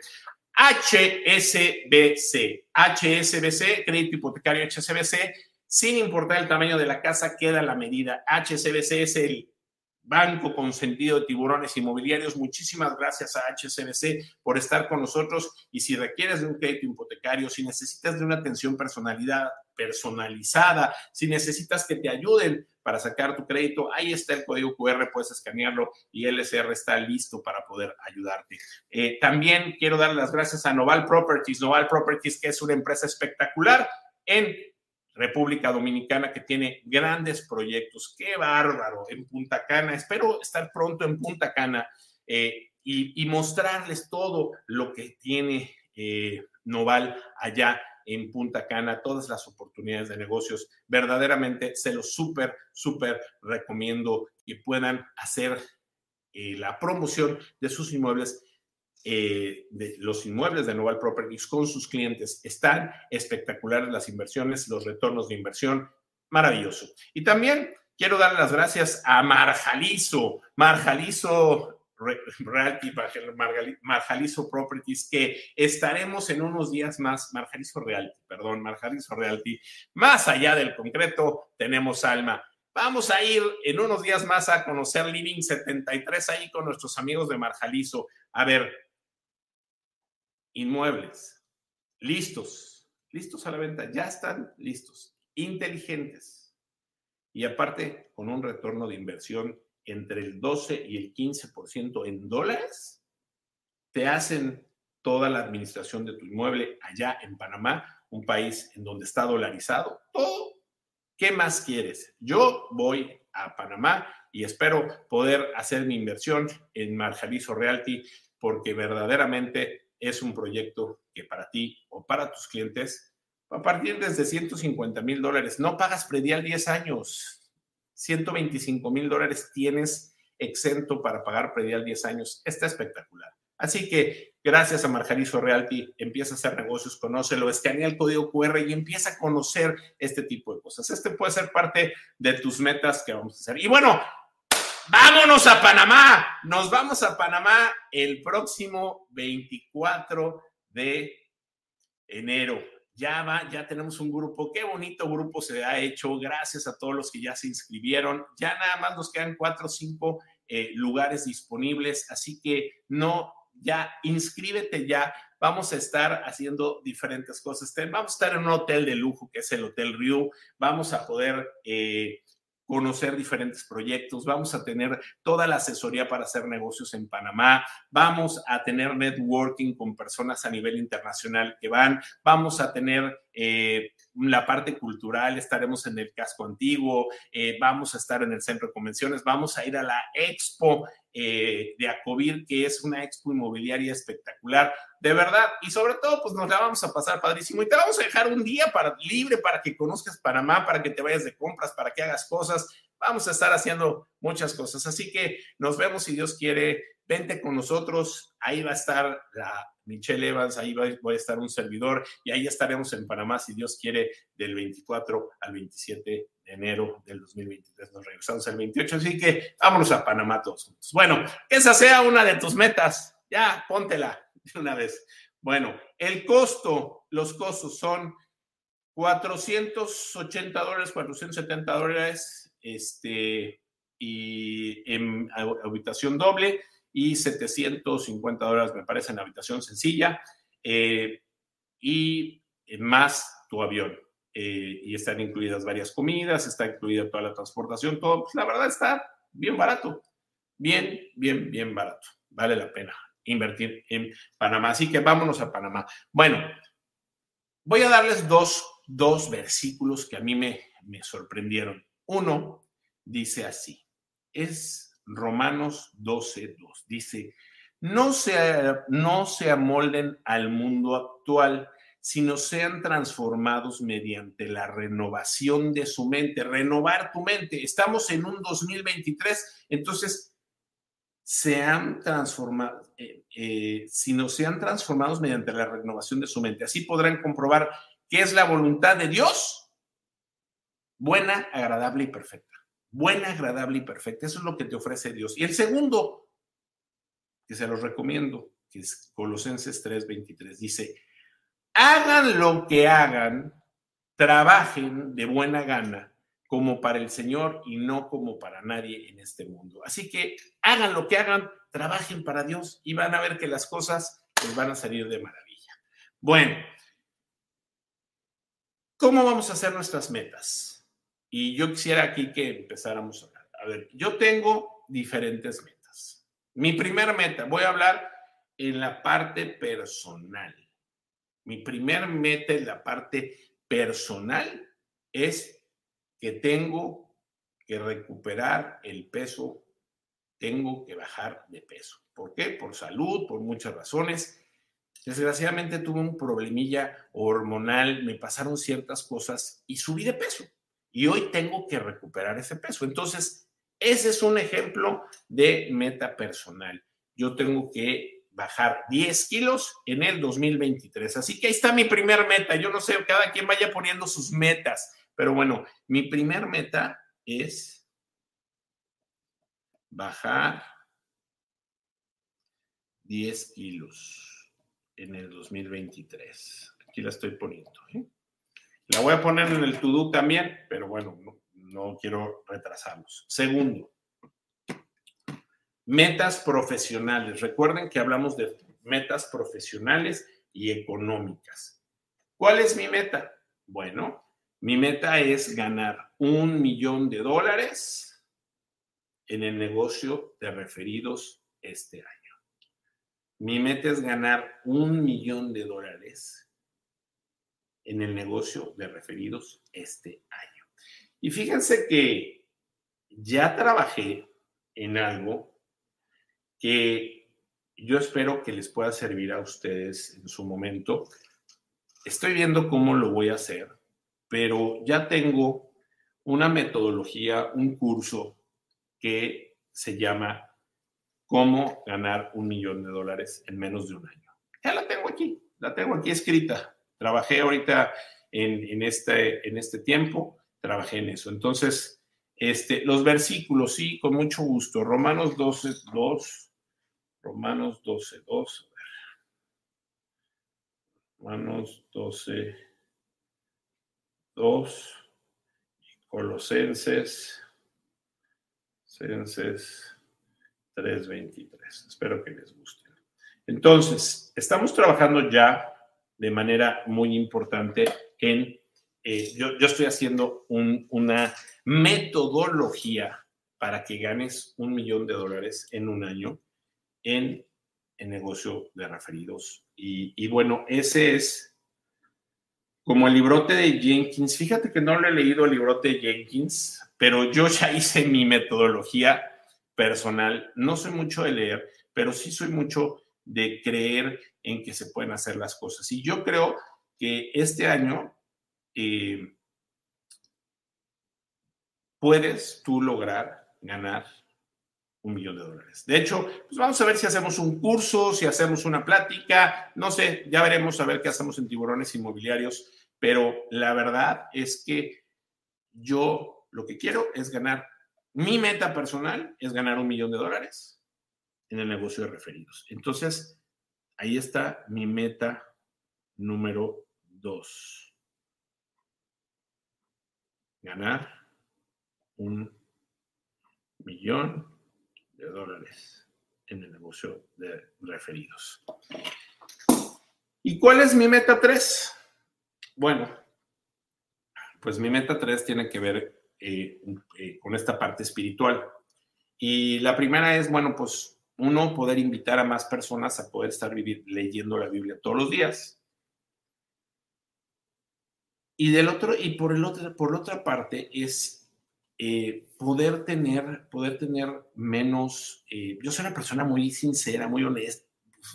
HSBC, HSBC, crédito hipotecario HSBC, sin importar el tamaño de la casa, queda la medida. HSBC es el banco con sentido de tiburones inmobiliarios. Muchísimas gracias a HSBC por estar con nosotros y si requieres de un crédito hipotecario, si necesitas de una atención personalidad, personalizada, si necesitas que te ayuden para sacar tu crédito, ahí está el código QR, puedes escanearlo y LSR está listo para poder ayudarte. Eh, también quiero dar las gracias a Noval Properties, Noval Properties, que es una empresa espectacular en República Dominicana que tiene grandes proyectos. Qué bárbaro en Punta Cana. Espero estar pronto en Punta Cana eh, y, mostrarles todo lo que tiene eh, Noval allá en Punta Cana, todas las oportunidades de negocios. Verdaderamente se los súper, súper recomiendo que puedan hacer eh, la promoción de sus inmuebles. Eh, de los inmuebles de Noval Properties con sus clientes. Están espectaculares las inversiones, los retornos de inversión, maravilloso. Y también quiero dar las gracias a Marjalizo. Marjalizo Realty, Marjalizo Properties, que estaremos en unos días más, Marjalizo Realty, perdón, Marjalizo Realty, más allá del concreto, tenemos alma. Vamos a ir en unos días más a conocer Living 73 ahí con nuestros amigos de Marjalizo. A ver, inmuebles, listos, listos a la venta, ya están listos, inteligentes. Y aparte, con un retorno de inversión entre el 12 y el 15% en dólares, te hacen toda la administración de tu inmueble allá en Panamá, un país en donde está dolarizado. Todo. ¿Qué más quieres? Yo voy a Panamá y espero poder hacer mi inversión en Marjalizo Realty porque verdaderamente es un proyecto que para ti o para tus clientes, a partir desde 150 mil dólares, no pagas predial 10 años, 125 mil dólares tienes exento para pagar predial 10 años. Está espectacular. Así que gracias a Marjarizo Realty, empieza a hacer negocios, conócelo, escanea el código QR y empieza a conocer este tipo de cosas. Este puede ser parte de tus metas que vamos a hacer. Y bueno, vámonos a Panamá. Nos vamos a Panamá el próximo 24 de enero. Ya va, ya tenemos un grupo, qué bonito grupo se ha hecho, gracias a todos los que ya se inscribieron, ya nada más nos quedan cuatro o cinco eh, lugares disponibles, así que no, ya inscríbete ya, vamos a estar haciendo diferentes cosas, vamos a estar en un hotel de lujo que es el Hotel Rio, vamos a poder... Eh, conocer diferentes proyectos, vamos a tener toda la asesoría para hacer negocios en Panamá, vamos a tener networking con personas a nivel internacional que van, vamos a tener eh, la parte cultural, estaremos en el casco antiguo, eh, vamos a estar en el centro de convenciones, vamos a ir a la expo eh, de Acovir, que es una expo inmobiliaria espectacular, de verdad, y sobre todo, pues nos la vamos a pasar padrísimo. Y te vamos a dejar un día para, libre para que conozcas Panamá, para que te vayas de compras, para que hagas cosas, vamos a estar haciendo muchas cosas, así que nos vemos si Dios quiere, vente con nosotros, ahí va a estar la Michelle Evans, ahí voy a estar un servidor y ahí estaremos en Panamá, si Dios quiere, del 24 al 27 de enero del 2023. Nos regresamos al 28, así que vámonos a Panamá todos juntos. Bueno, esa sea una de tus metas. Ya, póntela de una vez. Bueno, el costo, los costos son 480 dólares, 470 dólares, este, y en habitación doble y 750 dólares, me parece, en habitación sencilla, eh, y más tu avión. Eh, y están incluidas varias comidas, está incluida toda la transportación, todo, pues la verdad está bien barato, bien, bien, bien barato. Vale la pena invertir en Panamá. Así que vámonos a Panamá. Bueno, voy a darles dos, dos versículos que a mí me, me sorprendieron. Uno dice así, es Romanos 12, 2. Dice, no se, no se amolden al mundo actual, sino sean transformados mediante la renovación de su mente, renovar tu mente. Estamos en un 2023, entonces se han transformado, eh, eh, sino sean transformados mediante la renovación de su mente. Así podrán comprobar qué es la voluntad de Dios, buena, agradable y perfecta. Buena, agradable y perfecta. Eso es lo que te ofrece Dios. Y el segundo, que se los recomiendo, que es Colosenses 3:23, dice, hagan lo que hagan, trabajen de buena gana como para el Señor y no como para nadie en este mundo. Así que hagan lo que hagan, trabajen para Dios y van a ver que las cosas les van a salir de maravilla. Bueno, ¿cómo vamos a hacer nuestras metas? Y yo quisiera aquí que empezáramos a hablar. A ver, yo tengo diferentes metas. Mi primera meta, voy a hablar en la parte personal. Mi primer meta en la parte personal es que tengo que recuperar el peso, tengo que bajar de peso. ¿Por qué? Por salud, por muchas razones. Desgraciadamente tuve un problemilla hormonal, me pasaron ciertas cosas y subí de peso. Y hoy tengo que recuperar ese peso. Entonces, ese es un ejemplo de meta personal. Yo tengo que bajar 10 kilos en el 2023. Así que ahí está mi primer meta. Yo no sé, cada quien vaya poniendo sus metas, pero bueno, mi primer meta es bajar 10 kilos en el 2023. Aquí la estoy poniendo. ¿eh? La voy a poner en el to también, pero bueno, no, no quiero retrasarlos. Segundo, Metas profesionales. Recuerden que hablamos de metas profesionales y económicas. ¿Cuál es mi meta? Bueno, mi meta es ganar un millón de dólares en el negocio de referidos este año. Mi meta es ganar un millón de dólares en el negocio de referidos este año. Y fíjense que ya trabajé en algo que yo espero que les pueda servir a ustedes en su momento. Estoy viendo cómo lo voy a hacer, pero ya tengo una metodología, un curso que se llama Cómo ganar un millón de dólares en menos de un año. Ya la tengo aquí, la tengo aquí escrita. Trabajé ahorita en, este, este tiempo, trabajé en eso. Entonces, este, los versículos, sí, con mucho gusto. Romanos 12, 2, Romanos 12, 2. Romanos 12, 2. Colosenses, Colosenses 3.23. Espero que les guste. Entonces, estamos trabajando ya de manera muy importante en, eh, yo, yo, estoy haciendo un, una metodología para que ganes un millón de dólares en un año en el negocio de referidos. Y, bueno, ese es como el librote de Jenkins. Fíjate que no lo he leído el librote de Jenkins, pero yo ya hice mi metodología personal. No soy mucho de leer, pero sí soy mucho de creer en que se pueden hacer las cosas. Y yo creo que este año eh, puedes tú lograr ganar un millón de dólares. De hecho, pues vamos a ver si hacemos un curso, si hacemos una plática, no sé, ya veremos a ver qué hacemos en tiburones inmobiliarios, pero la verdad es que yo lo que quiero es ganar, mi meta personal es ganar un millón de dólares en el negocio de referidos. Entonces, ahí está mi meta número dos. Ganar un millón de dólares en el negocio de referidos. ¿Y cuál es mi meta 3? Bueno, pues mi meta 3 tiene que ver eh, eh, con esta parte espiritual. Y la primera es, bueno, pues uno, poder invitar a más personas a poder estar vivir, leyendo la Biblia todos los días. Y del otro, y por el otro, por la otra parte es eh, poder tener, poder tener menos. yo soy una persona muy sincera, muy honesta,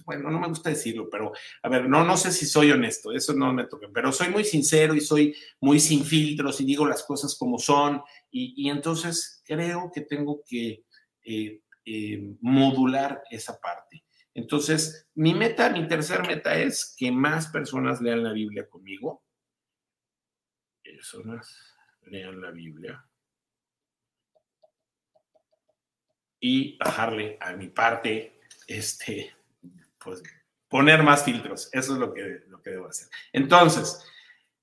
bueno, no me gusta decirlo, pero a ver, no, no sé si soy honesto, eso no me toca, pero soy muy sincero y soy muy sin filtros y digo las cosas como son y, entonces creo que tengo que eh, eh, modular esa parte. Entonces, mi meta, mi tercer meta es que más personas lean la Biblia conmigo. Personas lean la Biblia. Y bajarle a mi parte este, pues poner más filtros. Eso es lo que, lo que debo hacer. Entonces,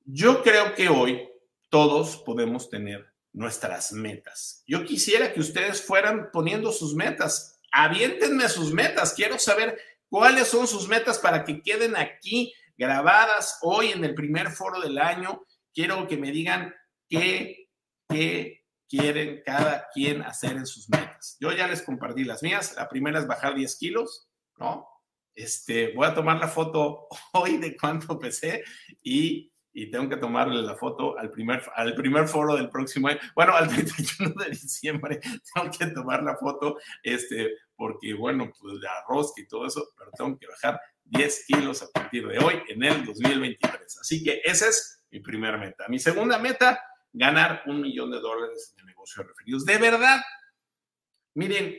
yo creo que hoy todos podemos tener nuestras metas. Yo quisiera que ustedes fueran poniendo sus metas. Aviéntenme sus metas. Quiero saber cuáles son sus metas para que queden aquí grabadas hoy en el primer foro del año. Quiero que me digan qué, qué quieren cada quien hacer en sus metas. Yo ya les compartí las mías. La primera es bajar 10 kilos, ¿no? Este, voy a tomar la foto hoy de cuánto pesé y, y, tengo que tomarle la foto al primer, al primer foro del próximo año. Bueno, al 31 de diciembre tengo que tomar la foto, este, porque bueno, pues de arroz y todo eso, pero tengo que bajar 10 kilos a partir de hoy en el 2023. Así que esa es mi primera meta. Mi segunda meta, ganar un millón de dólares en el negocio de referidos. De verdad, miren,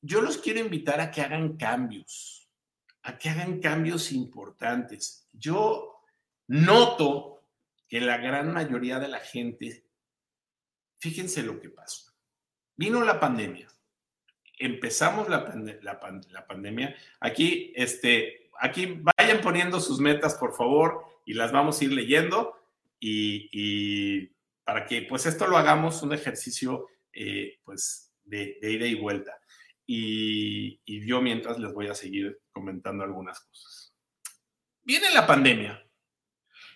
yo los quiero invitar a que hagan cambios a que hagan cambios importantes. Yo noto que la gran mayoría de la gente, fíjense lo que pasó. Vino la pandemia. Empezamos la, pandemia. Aquí, este, aquí vayan poniendo sus metas, por favor, y las vamos a ir leyendo. Y, para que pues esto lo hagamos un ejercicio eh, pues de, ida y vuelta y, yo mientras les voy a seguir comentando algunas cosas. Viene la pandemia.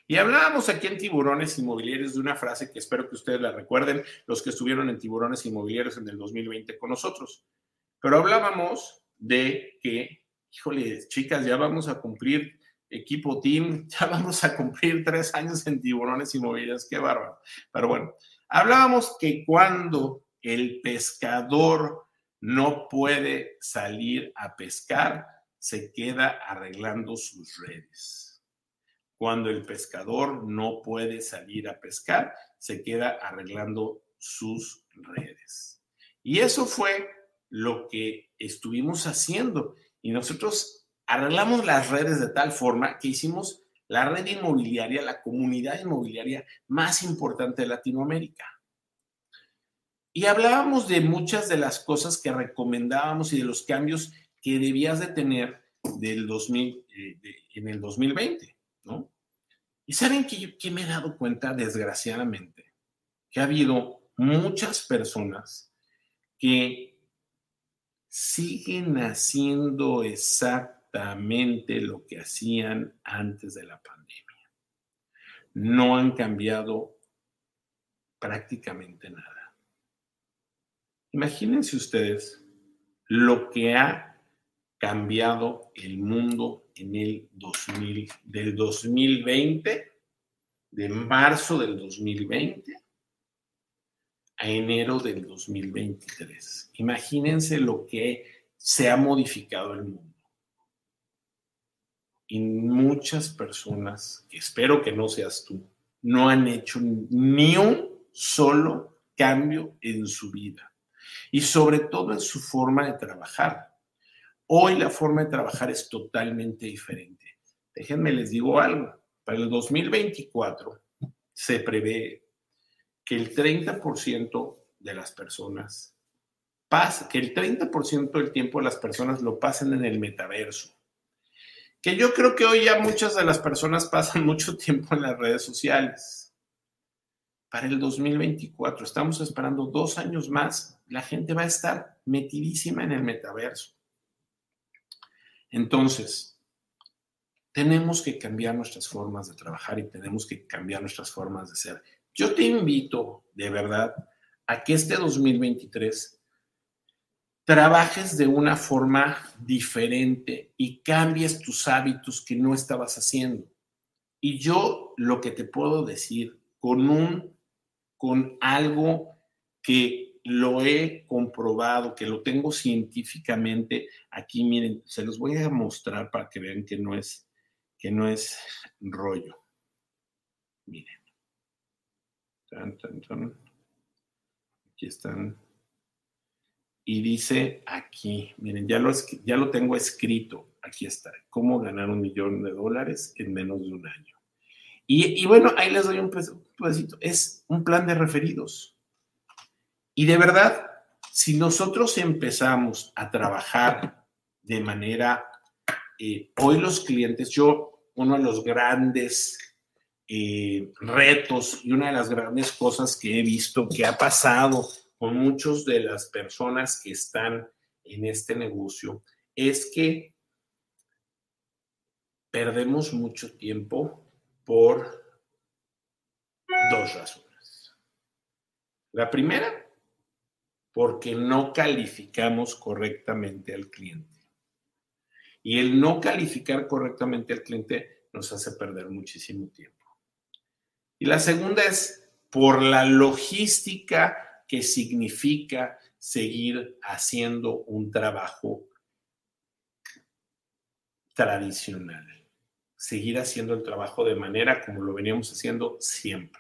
Y hablábamos aquí en Tiburones Inmobiliarios de una frase que espero que ustedes la recuerden, los que estuvieron en Tiburones Inmobiliarios en el 2020 con nosotros. Pero hablábamos de que, híjole, chicas, ya vamos a cumplir equipo team, ya vamos a cumplir tres años en Tiburones Inmobiliarios, qué bárbaro. Pero bueno, hablábamos que cuando el pescador no puede salir a pescar, se queda arreglando sus redes. Cuando el pescador no puede salir a pescar, se queda arreglando sus redes. Y eso fue lo que estuvimos haciendo. Y nosotros arreglamos las redes de tal forma que hicimos la red inmobiliaria, la comunidad inmobiliaria más importante de Latinoamérica. Y hablábamos de muchas de las cosas que recomendábamos y de los cambios que debías de tener del 2000, eh, en el 2020, ¿no? Y saben que, que me he dado cuenta, desgraciadamente, que ha habido muchas personas que siguen haciendo exactamente lo que hacían antes de la pandemia. No han cambiado prácticamente nada. Imagínense ustedes lo que ha cambiado el mundo en el 2000, del 2020, de marzo del 2020 a enero del 2023. Imagínense lo que se ha modificado el mundo. Y muchas personas, que espero que no seas tú, no han hecho ni un solo cambio en su vida y sobre todo en su forma de trabajar. Hoy la forma de trabajar es totalmente diferente. Déjenme les digo algo. Para el 2024 se prevé que el 30% de las personas pase, que el 30% del tiempo las personas lo pasen en el metaverso. Que yo creo que hoy ya muchas de las personas pasan mucho tiempo en las redes sociales para el 2024. Estamos esperando dos años más. La gente va a estar metidísima en el metaverso. Entonces, tenemos que cambiar nuestras formas de trabajar y tenemos que cambiar nuestras formas de ser. Yo te invito, de verdad, a que este 2023 trabajes de una forma diferente y cambies tus hábitos que no estabas haciendo. Y yo lo que te puedo decir con un con algo que lo he comprobado, que lo tengo científicamente aquí, miren, se los voy a mostrar para que vean que no es que no es rollo. Miren. Aquí están y dice aquí, miren, ya lo, ya lo tengo escrito, aquí está, cómo ganar un millón de dólares en menos de un año. Y, bueno, ahí les doy un pedacito, es un plan de referidos. Y de verdad, si nosotros empezamos a trabajar de manera, eh, hoy los clientes, yo, uno de los grandes eh, retos y una de las grandes cosas que he visto que ha pasado con muchas de las personas que están en este negocio es que perdemos mucho tiempo por dos razones. La primera, porque no calificamos correctamente al cliente. Y el no calificar correctamente al cliente nos hace perder muchísimo tiempo. Y la segunda es por la logística qué significa seguir haciendo un trabajo tradicional, seguir haciendo el trabajo de manera como lo veníamos haciendo siempre.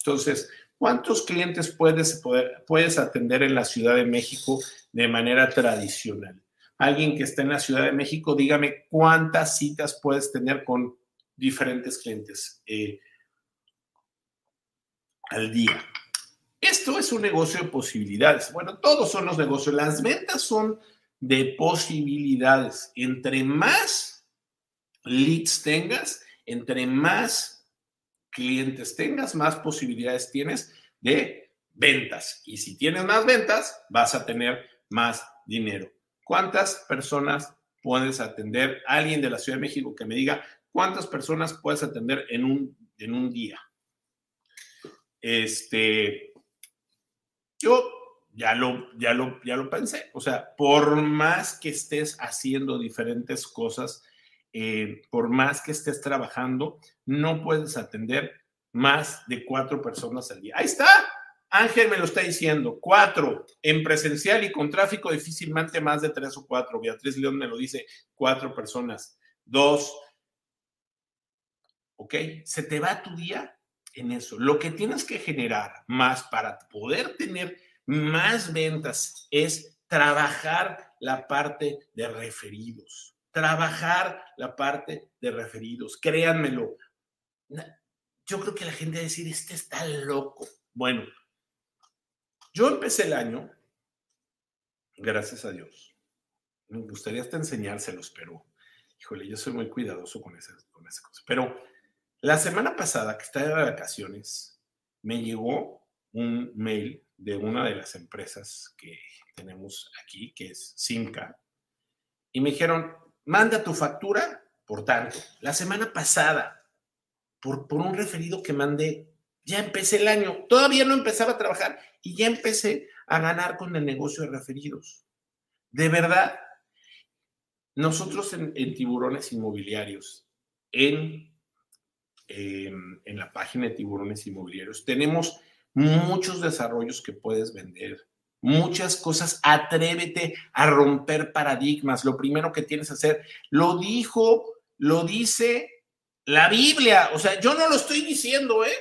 Entonces, ¿cuántos clientes puedes, puedes atender en la Ciudad de México de manera tradicional? Alguien que está en la Ciudad de México, dígame cuántas citas puedes tener con diferentes clientes eh, al día. Esto es un negocio de posibilidades. Bueno, todos son los negocios. Las ventas son de posibilidades. Entre más leads tengas, entre más clientes tengas, más posibilidades tienes de ventas. Y si tienes más ventas, vas a tener más dinero. ¿Cuántas personas puedes atender? Alguien de la Ciudad de México que me diga cuántas personas puedes atender en un, en un día. Este, yo ya lo, ya, lo, ya lo pensé. O sea, por más que estés haciendo diferentes cosas, eh, por más que estés trabajando, no puedes atender más de cuatro personas al día. Ahí está. Ángel me lo está diciendo. Cuatro. En presencial y con tráfico difícilmente más de tres o cuatro. Beatriz León me lo dice. Cuatro personas. Dos. ¿Ok? Se te va tu día en eso. Lo que tienes que generar más para poder tener más ventas es trabajar la parte de referidos. Trabajar la parte de referidos. Créanmelo. Yo creo que la gente va a decir, este está loco. Bueno, yo empecé el año, gracias a Dios. Me gustaría hasta enseñárselos, pero, híjole, yo soy muy cuidadoso con esas, con cosas. Pero la semana pasada, que estaba de vacaciones, me llegó un mail de una de las empresas que tenemos aquí, que es Simca, y me dijeron, manda tu factura, por tanto, la semana pasada, por, por un referido que mandé, ya empecé el año, todavía no empezaba a trabajar y ya empecé a ganar con el negocio de referidos. De verdad, nosotros en tiburones inmobiliarios, en en la página de tiburones inmobiliarios. Tenemos muchos desarrollos que puedes vender, muchas cosas. Atrévete a romper paradigmas. Lo primero que tienes que hacer, lo dijo, lo dice la Biblia. O sea, yo no lo estoy diciendo, ¿eh?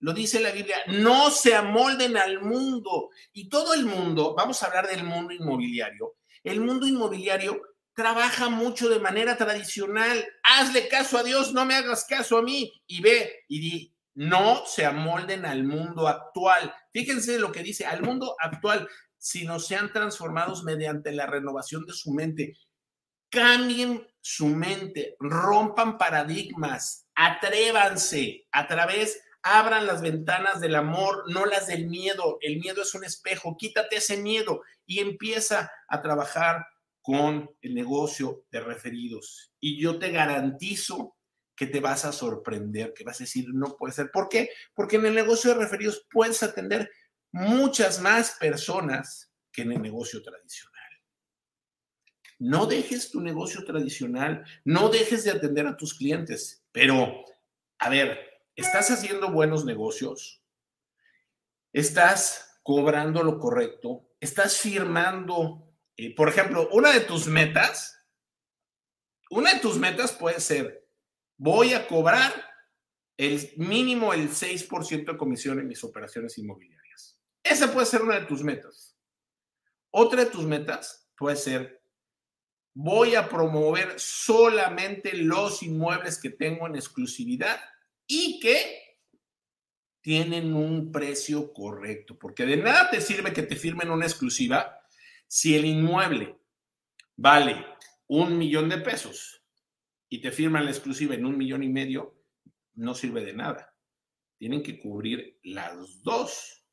Lo dice la Biblia, no se amolden al mundo. Y todo el mundo, vamos a hablar del mundo inmobiliario. El mundo inmobiliario trabaja mucho de manera tradicional. Hazle caso a Dios, no me hagas caso a mí. Y ve y di, no se amolden al mundo actual. Fíjense lo que dice, al mundo actual, sino sean transformados mediante la renovación de su mente. Cambien su mente, rompan paradigmas, atrévanse a través abran las ventanas del amor, no las del miedo. El miedo es un espejo, quítate ese miedo y empieza a trabajar con el negocio de referidos. Y yo te garantizo que te vas a sorprender, que vas a decir, no puede ser. ¿Por qué? Porque en el negocio de referidos puedes atender muchas más personas que en el negocio tradicional. No dejes tu negocio tradicional, no dejes de atender a tus clientes, pero, a ver, ¿estás haciendo buenos negocios? ¿Estás cobrando lo correcto? ¿Estás firmando? Por ejemplo, una de tus metas, una de tus metas puede ser, voy a cobrar el mínimo el 6% de comisión en mis operaciones inmobiliarias. Esa puede ser una de tus metas. Otra de tus metas puede ser, voy a promover solamente los inmuebles que tengo en exclusividad y que tienen un precio correcto, porque de nada te sirve que te firmen una exclusiva si el inmueble vale un millón de pesos y te firman la exclusiva en un millón y medio, no sirve de nada. Tienen que cubrir las dos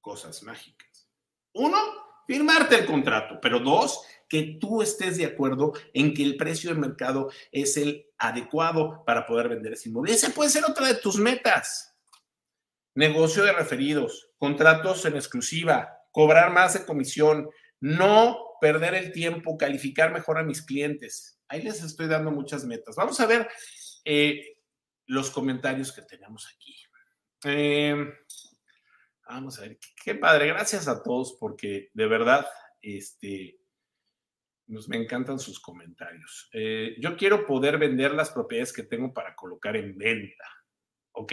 cosas mágicas. Uno, firmarte el contrato, pero dos, que tú estés de acuerdo en que el precio de mercado es el adecuado para poder vender ese inmueble. Esa puede ser otra de tus metas. Negocio de referidos, contratos en exclusiva, cobrar más de comisión, no perder el tiempo, calificar mejor a mis clientes. Ahí les estoy dando muchas metas. Vamos a ver eh, los comentarios que tenemos aquí. Eh, vamos a ver, qué padre. Gracias a todos porque de verdad, este, nos, me encantan sus comentarios. Eh, yo quiero poder vender las propiedades que tengo para colocar en venta. Ok,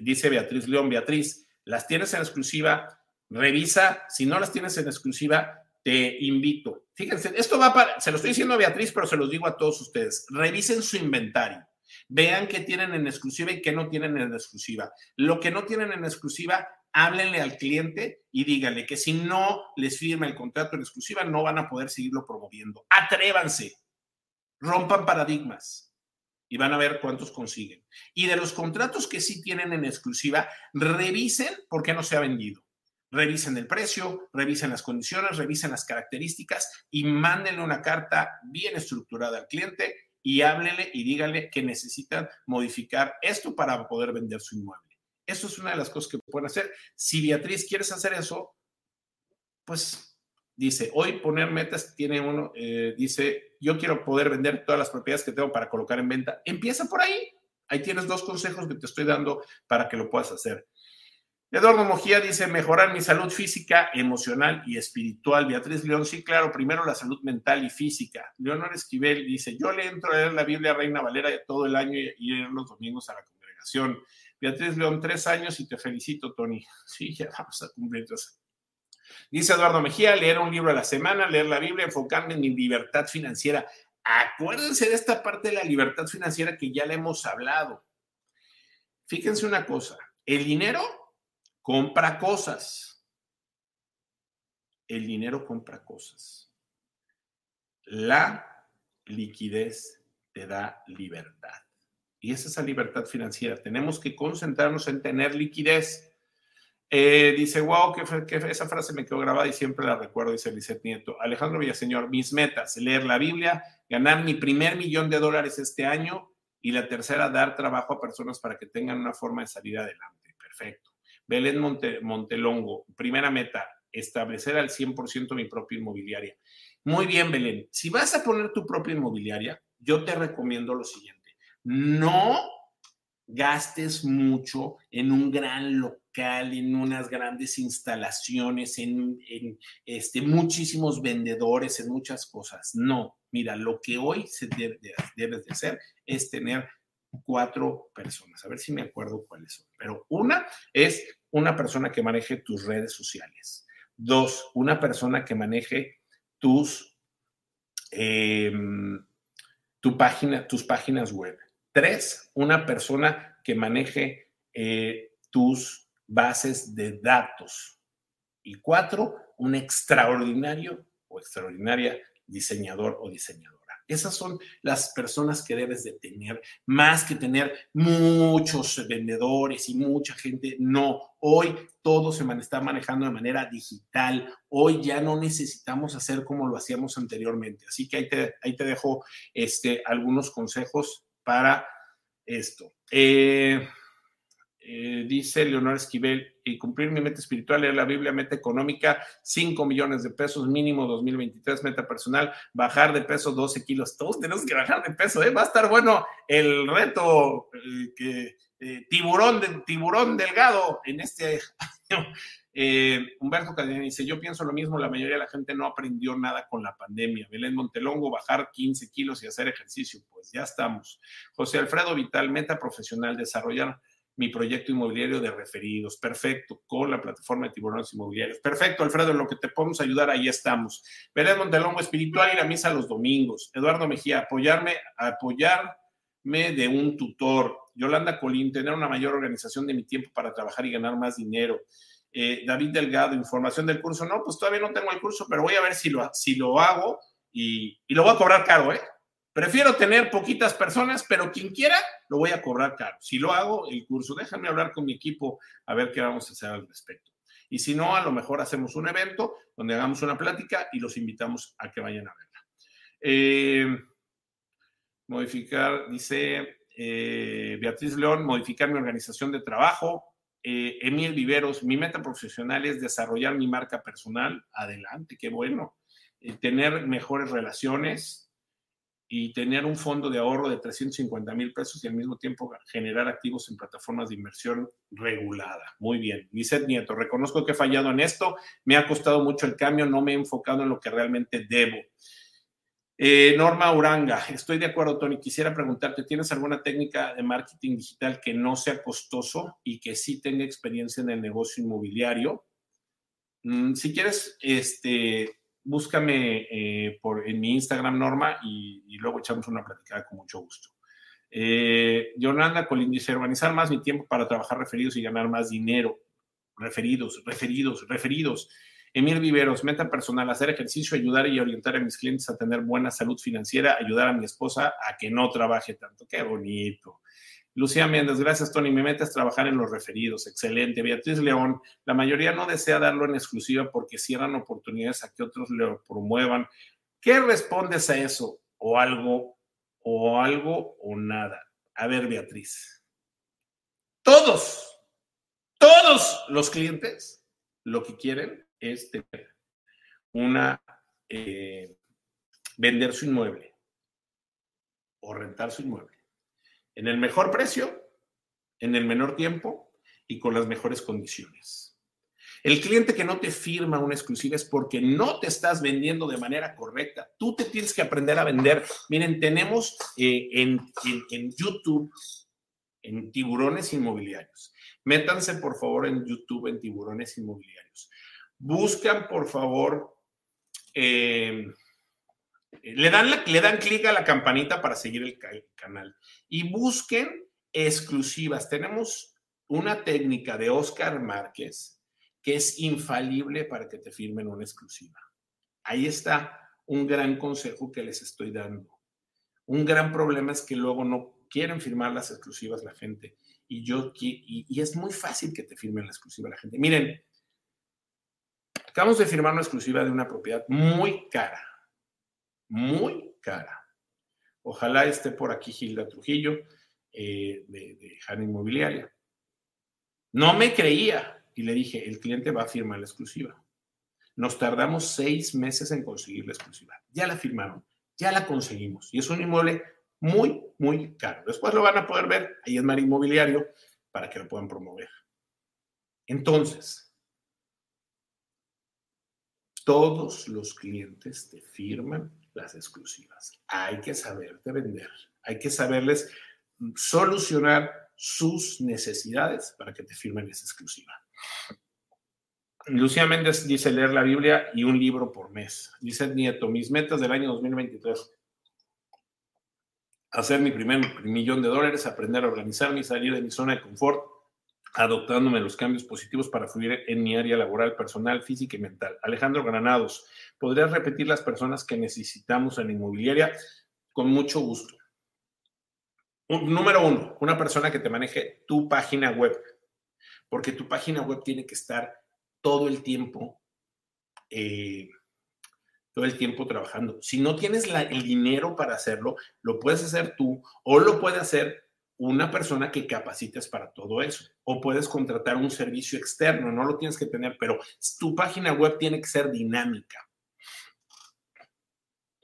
dice Beatriz León. Beatriz, las tienes en exclusiva, revisa. Si no las tienes en exclusiva, te invito. Fíjense, esto va para, se lo estoy diciendo a Beatriz, pero se los digo a todos ustedes. Revisen su inventario. Vean qué tienen en exclusiva y qué no tienen en exclusiva. Lo que no tienen en exclusiva, háblenle al cliente y díganle que si no les firma el contrato en exclusiva, no van a poder seguirlo promoviendo. Atrévanse, rompan paradigmas y van a ver cuántos consiguen. Y de los contratos que sí tienen en exclusiva, revisen por qué no se ha vendido. Revisen el precio, revisen las condiciones, revisen las características y mándenle una carta bien estructurada al cliente y háblenle y díganle que necesitan modificar esto para poder vender su inmueble. Eso es una de las cosas que pueden hacer. Si Beatriz quieres hacer eso, pues dice, hoy poner metas tiene uno, eh, dice, yo quiero poder vender todas las propiedades que tengo para colocar en venta. Empieza por ahí. Ahí tienes dos consejos que te estoy dando para que lo puedas hacer. Eduardo Mojía dice, mejorar mi salud física, emocional y espiritual. Beatriz León, sí, claro, primero la salud mental y física. Leonor Esquivel dice, yo le entro a leer la Biblia Reina Valera todo el año y ir los domingos a la congregación. Beatriz León, tres años y te felicito, Tony. Sí, ya vamos a cumplir. Dice Eduardo Mejía, leer un libro a la semana, leer la Biblia, enfocarme en mi libertad financiera. Acuérdense de esta parte de la libertad financiera que ya le hemos hablado. Fíjense una cosa, el dinero compra cosas. El dinero compra cosas. La liquidez te da libertad. Y es esa libertad financiera. Tenemos que concentrarnos en tener liquidez. Eh, dice, wow, que, esa frase me quedó grabada y siempre la recuerdo, dice Lizeth Nieto. Alejandro Villaseñor, mis metas, leer la Biblia, ganar mi primer millón de dólares este año y la tercera, dar trabajo a personas para que tengan una forma de salir adelante. Perfecto. Belén Montelongo, primera meta, establecer al 100% mi propia inmobiliaria. Muy bien, Belén. Si vas a poner tu propia inmobiliaria, yo te recomiendo lo siguiente no gastes mucho en un gran local, en unas grandes instalaciones, en, este, muchísimos vendedores, en muchas cosas. No, mira, lo que hoy debes de hacer es tener cuatro personas. A ver si me acuerdo cuáles son. Pero una es una persona que maneje tus redes sociales. Dos, una persona que maneje tus, em, tu página, tus páginas web. Tres, una persona que maneje eh, tus bases de datos. Y cuatro, un extraordinario o extraordinaria diseñador o diseñadora. Esas son las personas que debes de tener, más que tener muchos vendedores y mucha gente. No, hoy todo se está manejando de manera digital. Hoy ya no necesitamos hacer como lo hacíamos anteriormente. Así que ahí te, ahí te dejo este, algunos consejos para esto. Eh, eh, dice Leonor Esquivel, y cumplir mi meta espiritual, leer la Biblia, meta económica, 5 millones de pesos mínimo 2023, meta personal, bajar de peso 12 kilos. Todos tenemos que bajar de peso, ¿eh? Va a estar bueno el reto eh, que tiburón, de, tiburón delgado en este año. Humberto Cadena dice, yo pienso lo mismo, la mayoría de la gente no aprendió nada con la pandemia. Belén Montelongo, bajar 15 kilos y hacer ejercicio, pues ya estamos. José Alfredo Vital, meta profesional, desarrollar mi proyecto inmobiliario de referidos. Perfecto, con la plataforma de tiburones inmobiliarios. Perfecto, Alfredo, en lo que te podemos ayudar, ahí estamos. Belén Montelongo, espiritual y la misa los domingos. Eduardo Mejía, apoyarme, apoyarme de un tutor. Yolanda Colín, tener una mayor organización de mi tiempo para trabajar y ganar más dinero. Eh, David Delgado, información del curso. No, pues todavía no tengo el curso, pero voy a ver si lo, si lo hago y, y lo voy a cobrar caro, ¿eh? Prefiero tener poquitas personas, pero quien quiera, lo voy a cobrar caro. Si lo hago, el curso, déjame hablar con mi equipo a ver qué vamos a hacer al respecto. Y si no, a lo mejor hacemos un evento donde hagamos una plática y los invitamos a que vayan a verla. Eh, modificar, dice eh, Beatriz León, modificar mi organización de trabajo. Eh, Emil Viveros, mi meta profesional es desarrollar mi marca personal. Adelante, qué bueno. tener mejores relaciones, y tener un fondo de ahorro de 350 mil pesos y al mismo tiempo generar activos en plataformas de inversión regulada. Muy bien. Lizeth Nieto, reconozco que he fallado en esto, me ha costado mucho el cambio, no me he enfocado en lo que realmente debo. Eh, Norma Uranga, estoy de acuerdo, Tony. Quisiera preguntarte, ¿tienes alguna técnica de marketing digital que no sea costoso y que sí tenga experiencia en el negocio inmobiliario? Mm, si quieres, este, búscame eh, por, en mi Instagram, Norma, y, luego echamos una platicada con mucho gusto. Eh, Yolanda Colín dice, organizar más mi tiempo para trabajar referidos y ganar más dinero. Referidos, referidos, referidos. Emil Viveros, meta personal, hacer ejercicio, ayudar y orientar a mis clientes a tener buena salud financiera, ayudar a mi esposa a que no trabaje tanto. Qué bonito. Lucía Méndez, gracias Tony. Mi meta es trabajar en los referidos. Excelente. Beatriz León, la mayoría no desea darlo en exclusiva porque cierran oportunidades a que otros lo promuevan. ¿Qué respondes a eso? ¿O algo, o algo, o nada? A ver, Beatriz. Todos, todos los clientes lo que quieren es tener una, eh, vender su inmueble o rentar su inmueble en el mejor precio, en el menor tiempo y con las mejores condiciones. El cliente que no te firma una exclusiva es porque no te estás vendiendo de manera correcta. Tú te tienes que aprender a vender. Miren, tenemos eh, en, YouTube, en tiburones inmobiliarios. Métanse por favor en YouTube en tiburones inmobiliarios. Buscan por favor, eh, le dan, le dan clic a la campanita para seguir el canal y busquen exclusivas. Tenemos una técnica de Oscar Márquez que es infalible para que te firmen una exclusiva. Ahí está un gran consejo que les estoy dando. Un gran problema es que luego no quieren firmar las exclusivas la gente. Y yo y, y es muy fácil que te firmen la exclusiva la gente. Miren, acabamos de firmar una exclusiva de una propiedad muy cara, muy cara. Ojalá esté por aquí Gilda Trujillo eh, de, de Hanna Inmobiliaria. No me creía y le dije, el cliente va a firmar la exclusiva. Nos tardamos seis meses en conseguir la exclusiva. Ya la firmaron, ya la conseguimos. Y es un inmueble muy, muy caro. Después lo van a poder ver ahí en Mar Inmobiliario para que lo puedan promover. Entonces, todos los clientes te firman las exclusivas. Hay que saberte vender, hay que saberles solucionar sus necesidades para que te firmen esa exclusiva. Lucía Méndez dice leer la Biblia y un libro por mes. Dice Nieto, mis metas del año 2023. Hacer mi primer millón de dólares, aprender a organizarme y salir de mi zona de confort adoptándome los cambios positivos para fluir en mi área laboral, personal, física y mental. Alejandro Granados, ¿podrías repetir las personas que necesitamos en inmobiliaria? Con mucho gusto. número uno, una persona que te maneje tu página web, porque tu página web tiene que estar todo el tiempo, eh, todo el tiempo trabajando. Si no tienes el dinero para hacerlo, lo puedes hacer tú o lo puede hacer una persona que capacites para todo eso. O puedes contratar un servicio externo, no lo tienes que tener, pero tu página web tiene que ser dinámica.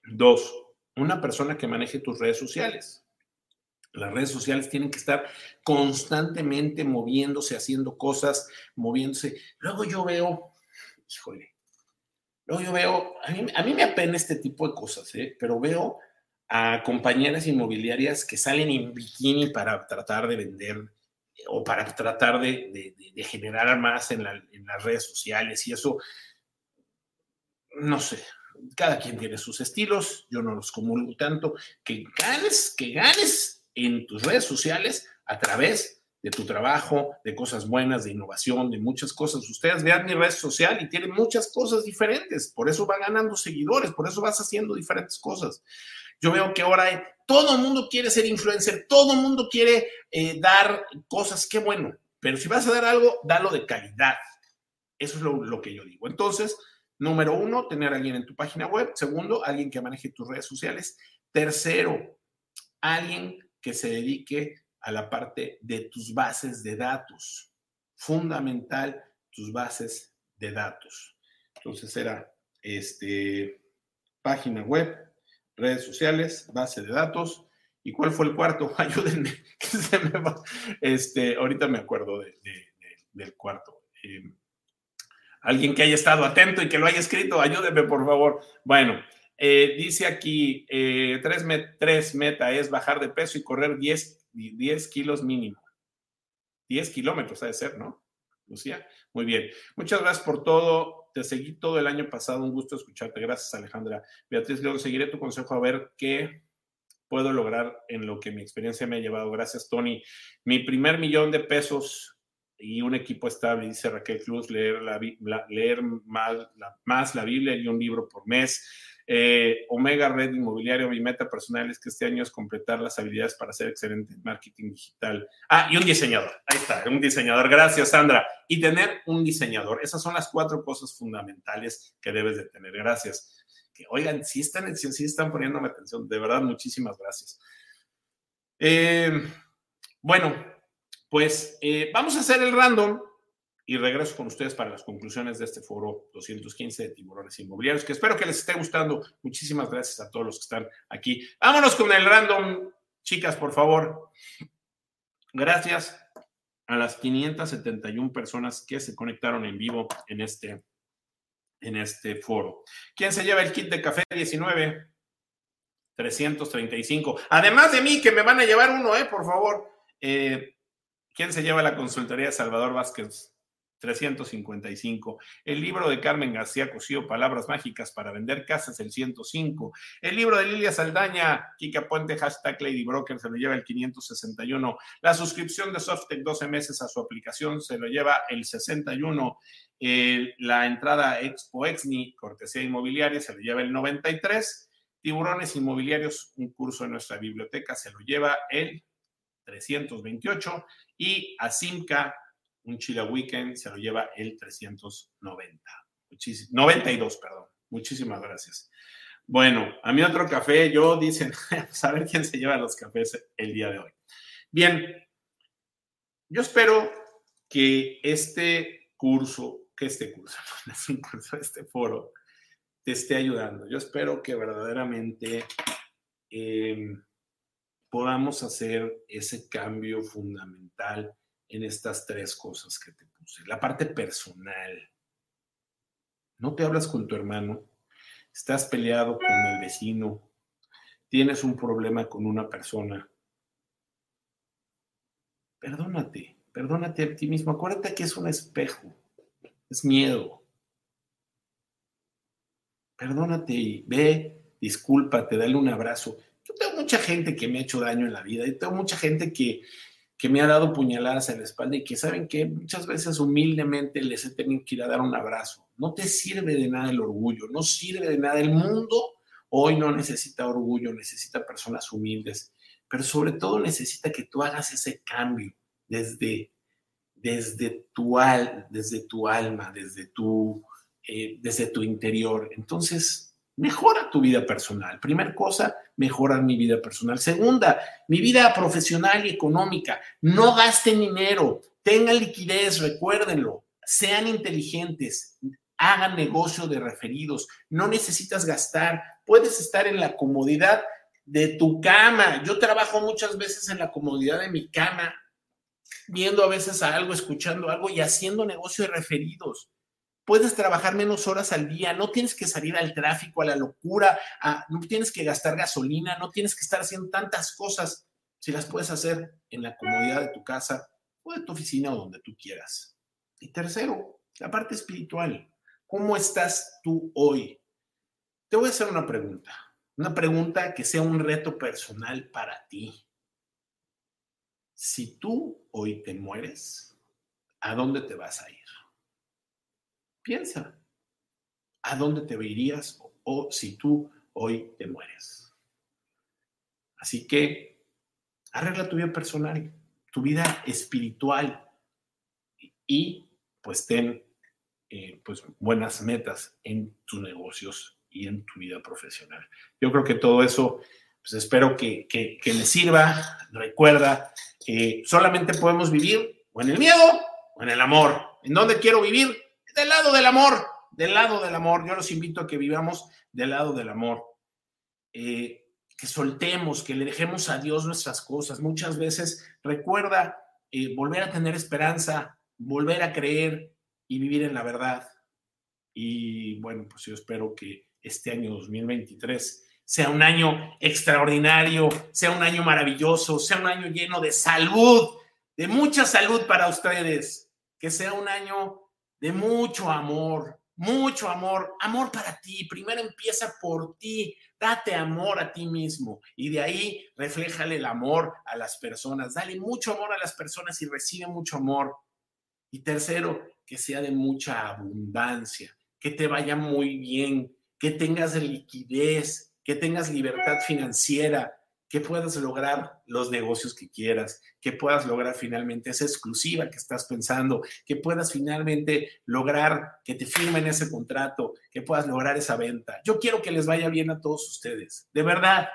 Dos, una persona que maneje tus redes sociales. Las redes sociales tienen que estar constantemente moviéndose, haciendo cosas, moviéndose. Luego yo veo, híjole, luego yo veo, a mí, a mí me apena este tipo de cosas, ¿eh? pero veo a compañeras inmobiliarias que salen en bikini para tratar de vender o para tratar de, generar más en, en, las redes sociales y eso, no sé, cada quien tiene sus estilos, yo no los comulgo tanto, que ganes, que ganes en tus redes sociales a través de tu trabajo, de cosas buenas, de innovación, de muchas cosas. Ustedes vean mi red social y tienen muchas cosas diferentes, por eso va ganando seguidores, por eso vas haciendo diferentes cosas. Yo veo que ahora todo el mundo quiere ser influencer, todo el mundo quiere eh, dar cosas, qué bueno, pero si vas a dar algo, dalo de calidad. Eso es lo, que yo digo. Entonces, número uno, tener a alguien en tu página web. Segundo, alguien que maneje tus redes sociales. Tercero, alguien que se dedique a la parte de tus bases de datos. Fundamental, tus bases de datos. Entonces era este, página web, redes sociales, base de datos. ¿Y cuál fue el cuarto? Ayúdenme, que se me va. Este, ahorita me acuerdo del cuarto. Eh, alguien que haya estado atento y que lo haya escrito, ayúdenme, por favor. Bueno, eh, dice aquí, eh, tres, meta es bajar de peso y correr 10, 10 kilos mínimo. 10 kilómetros, ha de ser, ¿no? Lucía, muy bien. Muchas gracias por todo. Te seguí todo el año pasado, un gusto escucharte. Gracias, Alejandra. Beatriz luego seguiré tu consejo a ver qué puedo lograr en lo que mi experiencia me ha llevado. Gracias, Tony. Mi primer millón de pesos y un equipo estable, dice Raquel Cruz, leer, la, leer más la Biblia y un libro por mes eh, Omega Red Inmobiliario, mi meta personal es que este año es completar las habilidades para ser excelente en marketing digital. Ah, y un diseñador. Ahí está, un diseñador. Gracias, Sandra. Y tener un diseñador. Esas son las cuatro cosas fundamentales que debes de tener. Gracias. Que, oigan, si están, si poniéndome atención. De verdad, muchísimas gracias. Eh, bueno, pues eh, vamos a hacer el random y regreso con ustedes para las conclusiones de este foro 215 de tiburones inmobiliarios, que espero que les esté gustando. Muchísimas gracias a todos los que están aquí. Vámonos con el random, chicas, por favor. Gracias a las 571 personas que se conectaron en vivo en este, en este foro. ¿Quién se lleva el kit de café 19? 335. Además de mí, que me van a llevar uno, ¿eh? Por favor. Eh, ¿Quién se lleva la consultoría de Salvador Vázquez? 355. El libro de Carmen García Cosío, Palabras Mágicas para Vender Casas, el 105. El libro de Lilia Saldaña, Kika Puente, hashtag Lady Broker, se lo lleva el 561. La suscripción de Softec 12 meses a su aplicación se lo lleva el 61. la entrada Expo Exni, cortesía inmobiliaria, se lo lleva el 93. Tiburones Inmobiliarios, un curso en nuestra biblioteca, se lo lleva el 328. Y a Simca, un Chile Weekend se lo lleva el 390. 92, perdón. Muchísimas gracias. Bueno, a mí otro café, yo dicen, a ver quién se lleva los cafés el día de hoy. Bien, yo espero que este curso, que este curso, curso, este foro, te esté ayudando. Yo espero que verdaderamente em, podamos hacer ese cambio fundamental en estas tres cosas que te puse. La parte personal. No te hablas con tu hermano, estás peleado con el vecino, tienes un problema con una persona. Perdónate, perdónate a ti mismo. Acuérdate que es un espejo, es miedo. Perdónate y ve, discúlpate, dale un abrazo. Yo tengo mucha gente que me ha hecho daño en la vida y tengo mucha gente que, que me ha dado puñaladas en la espalda y que saben que muchas veces humildemente les he tenido que ir a dar un abrazo. No te sirve de nada el orgullo, no sirve de nada. El mundo hoy no necesita orgullo, necesita personas humildes, pero sobre todo necesita que tú hagas ese cambio desde, desde, tu, al, desde tu alma, desde tu, eh, desde tu interior. Entonces, Mejora tu vida personal. Primer cosa, mejorar mi vida personal. Segunda, mi vida profesional y económica. No gasten dinero, tengan liquidez, recuérdenlo. Sean inteligentes, hagan negocio de referidos. No necesitas gastar, puedes estar en la comodidad de tu cama. Yo trabajo muchas veces en la comodidad de mi cama, viendo a veces a algo, escuchando algo y haciendo negocio de referidos puedes trabajar menos horas al día, no tienes que salir al tráfico, a la locura, no tienes que gastar gasolina, no tienes que estar haciendo tantas cosas si las puedes hacer en la comodidad de tu casa o de tu oficina o donde tú quieras. Y tercero, la parte espiritual. ¿Cómo estás tú hoy? Te voy a hacer una pregunta, una pregunta que sea un reto personal para ti. Si tú hoy te mueres, ¿a dónde te vas a ir? Piensa, ¿a dónde te irías o, si tú hoy te mueres? Así que arregla tu vida personal, tu vida espiritual y pues ten eh, pues buenas metas en tus negocios y en tu vida profesional. Yo creo que todo eso, pues espero que, que, les sirva. Recuerda que solamente podemos vivir o en el miedo o en el amor. ¿En dónde quiero vivir? Del lado del amor, del lado del amor. Yo los invito a que vivamos del lado del amor. Eh, que soltemos, que le dejemos a Dios nuestras cosas. Muchas veces recuerda eh, volver a tener esperanza, volver a creer y vivir en la verdad. Y bueno, pues yo espero que este año 2023 sea un año extraordinario, sea un año maravilloso, sea un año lleno de salud, de mucha salud para ustedes, que sea un año de mucho amor, mucho amor, amor para ti. Primero empieza por ti, date amor a ti mismo y de ahí refléjale el amor a las personas. Dale mucho amor a las personas y recibe mucho amor. Y tercero, que sea de mucha abundancia, que te vaya muy bien, que tengas liquidez, que tengas libertad financiera, que puedas lograr los negocios que quieras, que puedas lograr finalmente esa exclusiva que estás pensando, que puedas finalmente lograr que te firmen ese contrato, que puedas lograr esa venta. Yo quiero que les vaya bien a todos ustedes, de verdad,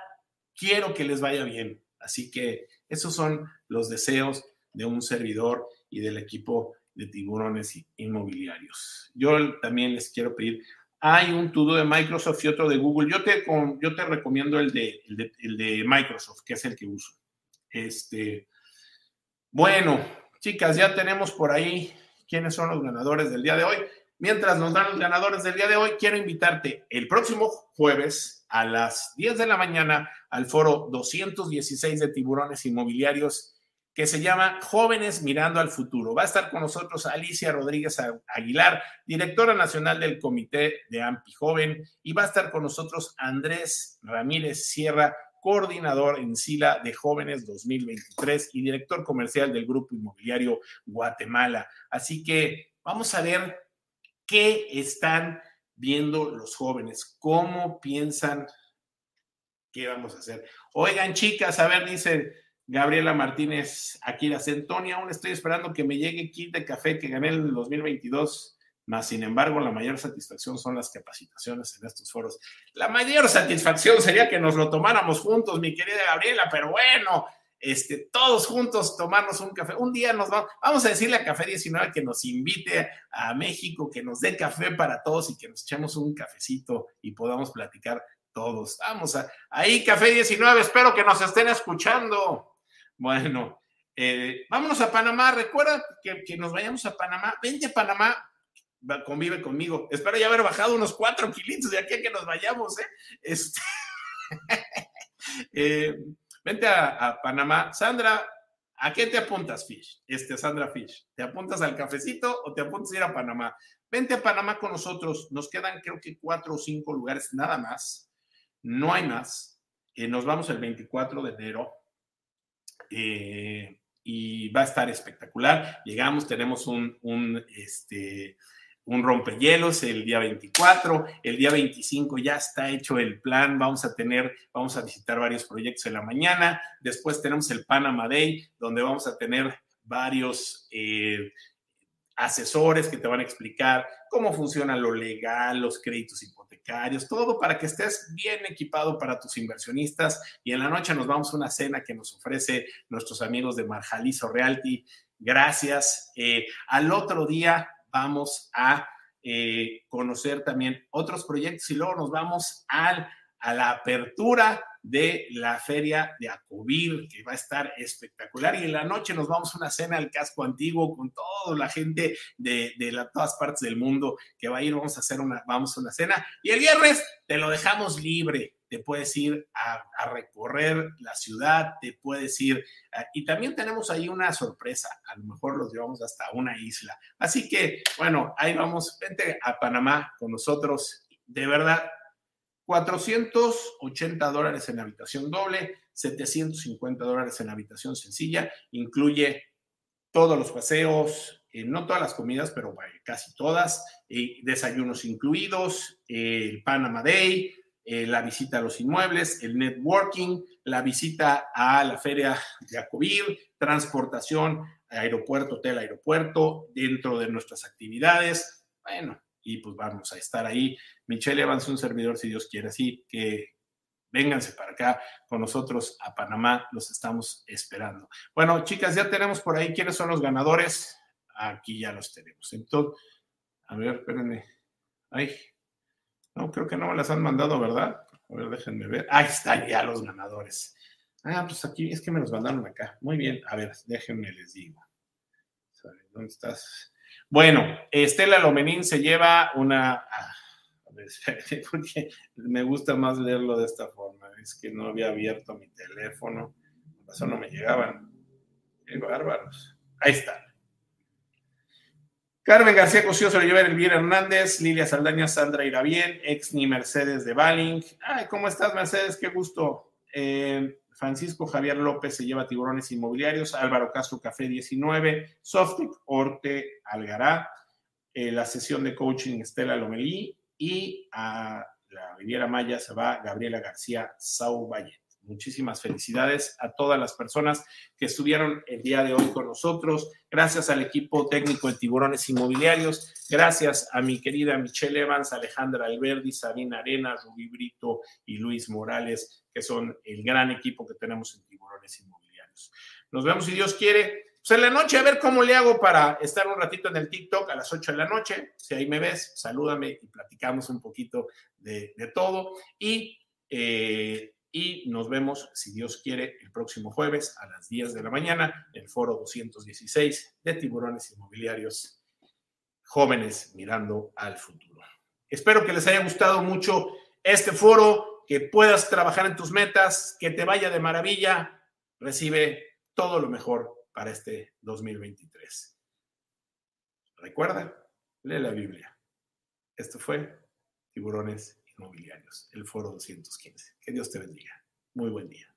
quiero que les vaya bien. Así que esos son los deseos de un servidor y del equipo de tiburones inmobiliarios. Yo también les quiero pedir hay un tudo de Microsoft y otro de Google. Yo te, yo te recomiendo el de, el de, Microsoft, que es el que uso. Este, bueno, chicas, ya tenemos por ahí quiénes son los ganadores del día de hoy. Mientras nos dan los ganadores del día de hoy, quiero invitarte el próximo jueves a las 10 de la mañana al foro 216 de tiburones inmobiliarios que se llama Jóvenes Mirando al Futuro. Va a estar con nosotros Alicia Rodríguez Aguilar, directora nacional del Comité de AMPI Joven, y va a estar con nosotros Andrés Ramírez Sierra, coordinador en SILA de Jóvenes 2023 y director comercial del Grupo Inmobiliario Guatemala. Así que vamos a ver qué están viendo los jóvenes, cómo piensan qué vamos a hacer. Oigan, chicas, a ver, dice Gabriela Martínez Aquila Centonia, aún estoy esperando que me llegue kit de café que gané en el 2022, más sin embargo, la mayor satisfacción son las capacitaciones en estos foros. La mayor satisfacción sería que nos lo tomáramos juntos, mi querida Gabriela, pero bueno, este, todos juntos tomarnos un café. Un día nos vamos, vamos a decirle a Café 19 que nos invite a México, que nos dé café para todos y que nos echemos un cafecito y podamos platicar todos. Vamos a, ahí, Café 19, espero que nos estén escuchando. Bueno, eh, vámonos a Panamá. Recuerda que, nos vayamos a Panamá. Vente a Panamá, convive conmigo. Espero ya haber bajado unos cuatro kilitos de aquí a que nos vayamos. ¿eh? Este, eh, vente a, Panamá. Sandra, ¿a qué te apuntas, Fish? Este, Sandra Fish. ¿Te apuntas al cafecito o te apuntas a ir a Panamá? Vente a Panamá con nosotros. Nos quedan creo que cuatro o cinco lugares nada más. No hay más. nos vamos el 24 de enero eh, y va a estar espectacular. Llegamos, tenemos un, un, este, un rompehielos el día 24, el día 25 ya está hecho el plan, vamos a tener, vamos a visitar varios proyectos en la mañana, después tenemos el Panama Day, donde vamos a tener varios... Eh, asesores que te van a explicar cómo funciona lo legal, los créditos hipotecarios, todo para que estés bien equipado para tus inversionistas. Y en la noche nos vamos a una cena que nos ofrece nuestros amigos de Marjalizo Realty. Gracias. Eh, al otro día vamos a eh, conocer también otros proyectos y luego nos vamos al, a la apertura de la feria de Acovir, que va a estar espectacular. Y en la noche nos vamos a una cena al casco antiguo con toda la gente de, todas partes del mundo que va a ir. Vamos a hacer una, vamos a una cena. Y el viernes te lo dejamos libre. Te puedes ir a, recorrer la ciudad, te puedes ir. y también tenemos ahí una sorpresa. A lo mejor los llevamos hasta una isla. Así que, bueno, ahí vamos. Vente a Panamá con nosotros. De verdad, 480 dólares en habitación doble, 750 dólares en habitación sencilla, incluye todos los paseos, eh, no todas las comidas, pero casi todas, desayunos incluidos, el Panama Day, eh, la visita a los inmuebles, el networking, la visita a la feria de Acovir, transportación, aeropuerto, hotel, aeropuerto, dentro de nuestras actividades. Bueno, y pues vamos a estar ahí. Michelle Evans, un servidor, si Dios quiere, así que vénganse para acá con nosotros a Panamá, los estamos esperando. Bueno, chicas, ya tenemos por ahí quiénes son los ganadores. Aquí ya los tenemos. Entonces, a ver, espérenme. Ay, no, creo que no me las han mandado, ¿verdad? A ver, déjenme ver. Ahí están ya los ganadores. Ah, pues aquí es que me los mandaron acá. Muy bien, a ver, déjenme les digo. ¿Dónde estás? Bueno, Estela Lomenín se lleva una... Ah, porque me gusta más leerlo de esta forma. Es que no había abierto mi teléfono. Por eso no me llegaban. Qué bárbaros. Ahí está. Carmen García Cosío se lo lleva Elvira Hernández, Lilia Saldaña, Sandra Irabien, Exni Mercedes de Baling. Ay, ¿cómo estás, Mercedes? Qué gusto. Eh, Francisco Javier López se lleva tiburones inmobiliarios, Álvaro Castro Café 19, Softic Orte Algará, eh, la sesión de coaching Estela Lomelí y a la Riviera Maya se va Gabriela García Sau Valle. Muchísimas felicidades a todas las personas que estuvieron el día de hoy con nosotros. Gracias al equipo técnico de Tiburones Inmobiliarios. Gracias a mi querida Michelle Evans, Alejandra Alberdi, Sabina Arena, Rubí Brito y Luis Morales, que son el gran equipo que tenemos en Tiburones Inmobiliarios. Nos vemos si Dios quiere. Pues en la noche, a ver cómo le hago para estar un ratito en el TikTok a las 8 de la noche. Si ahí me ves, salúdame y platicamos un poquito de, todo. Y eh, y nos vemos, si Dios quiere, el próximo jueves a las 10 de la mañana, en el foro 216 de Tiburones Inmobiliarios Jóvenes Mirando al Futuro. Espero que les haya gustado mucho este foro, que puedas trabajar en tus metas, que te vaya de maravilla. Recibe todo lo mejor para este 2023. Recuerda, lee la Biblia. Esto fue Tiburones inmobiliarios, el foro 215. Que Dios te bendiga. Muy buen día.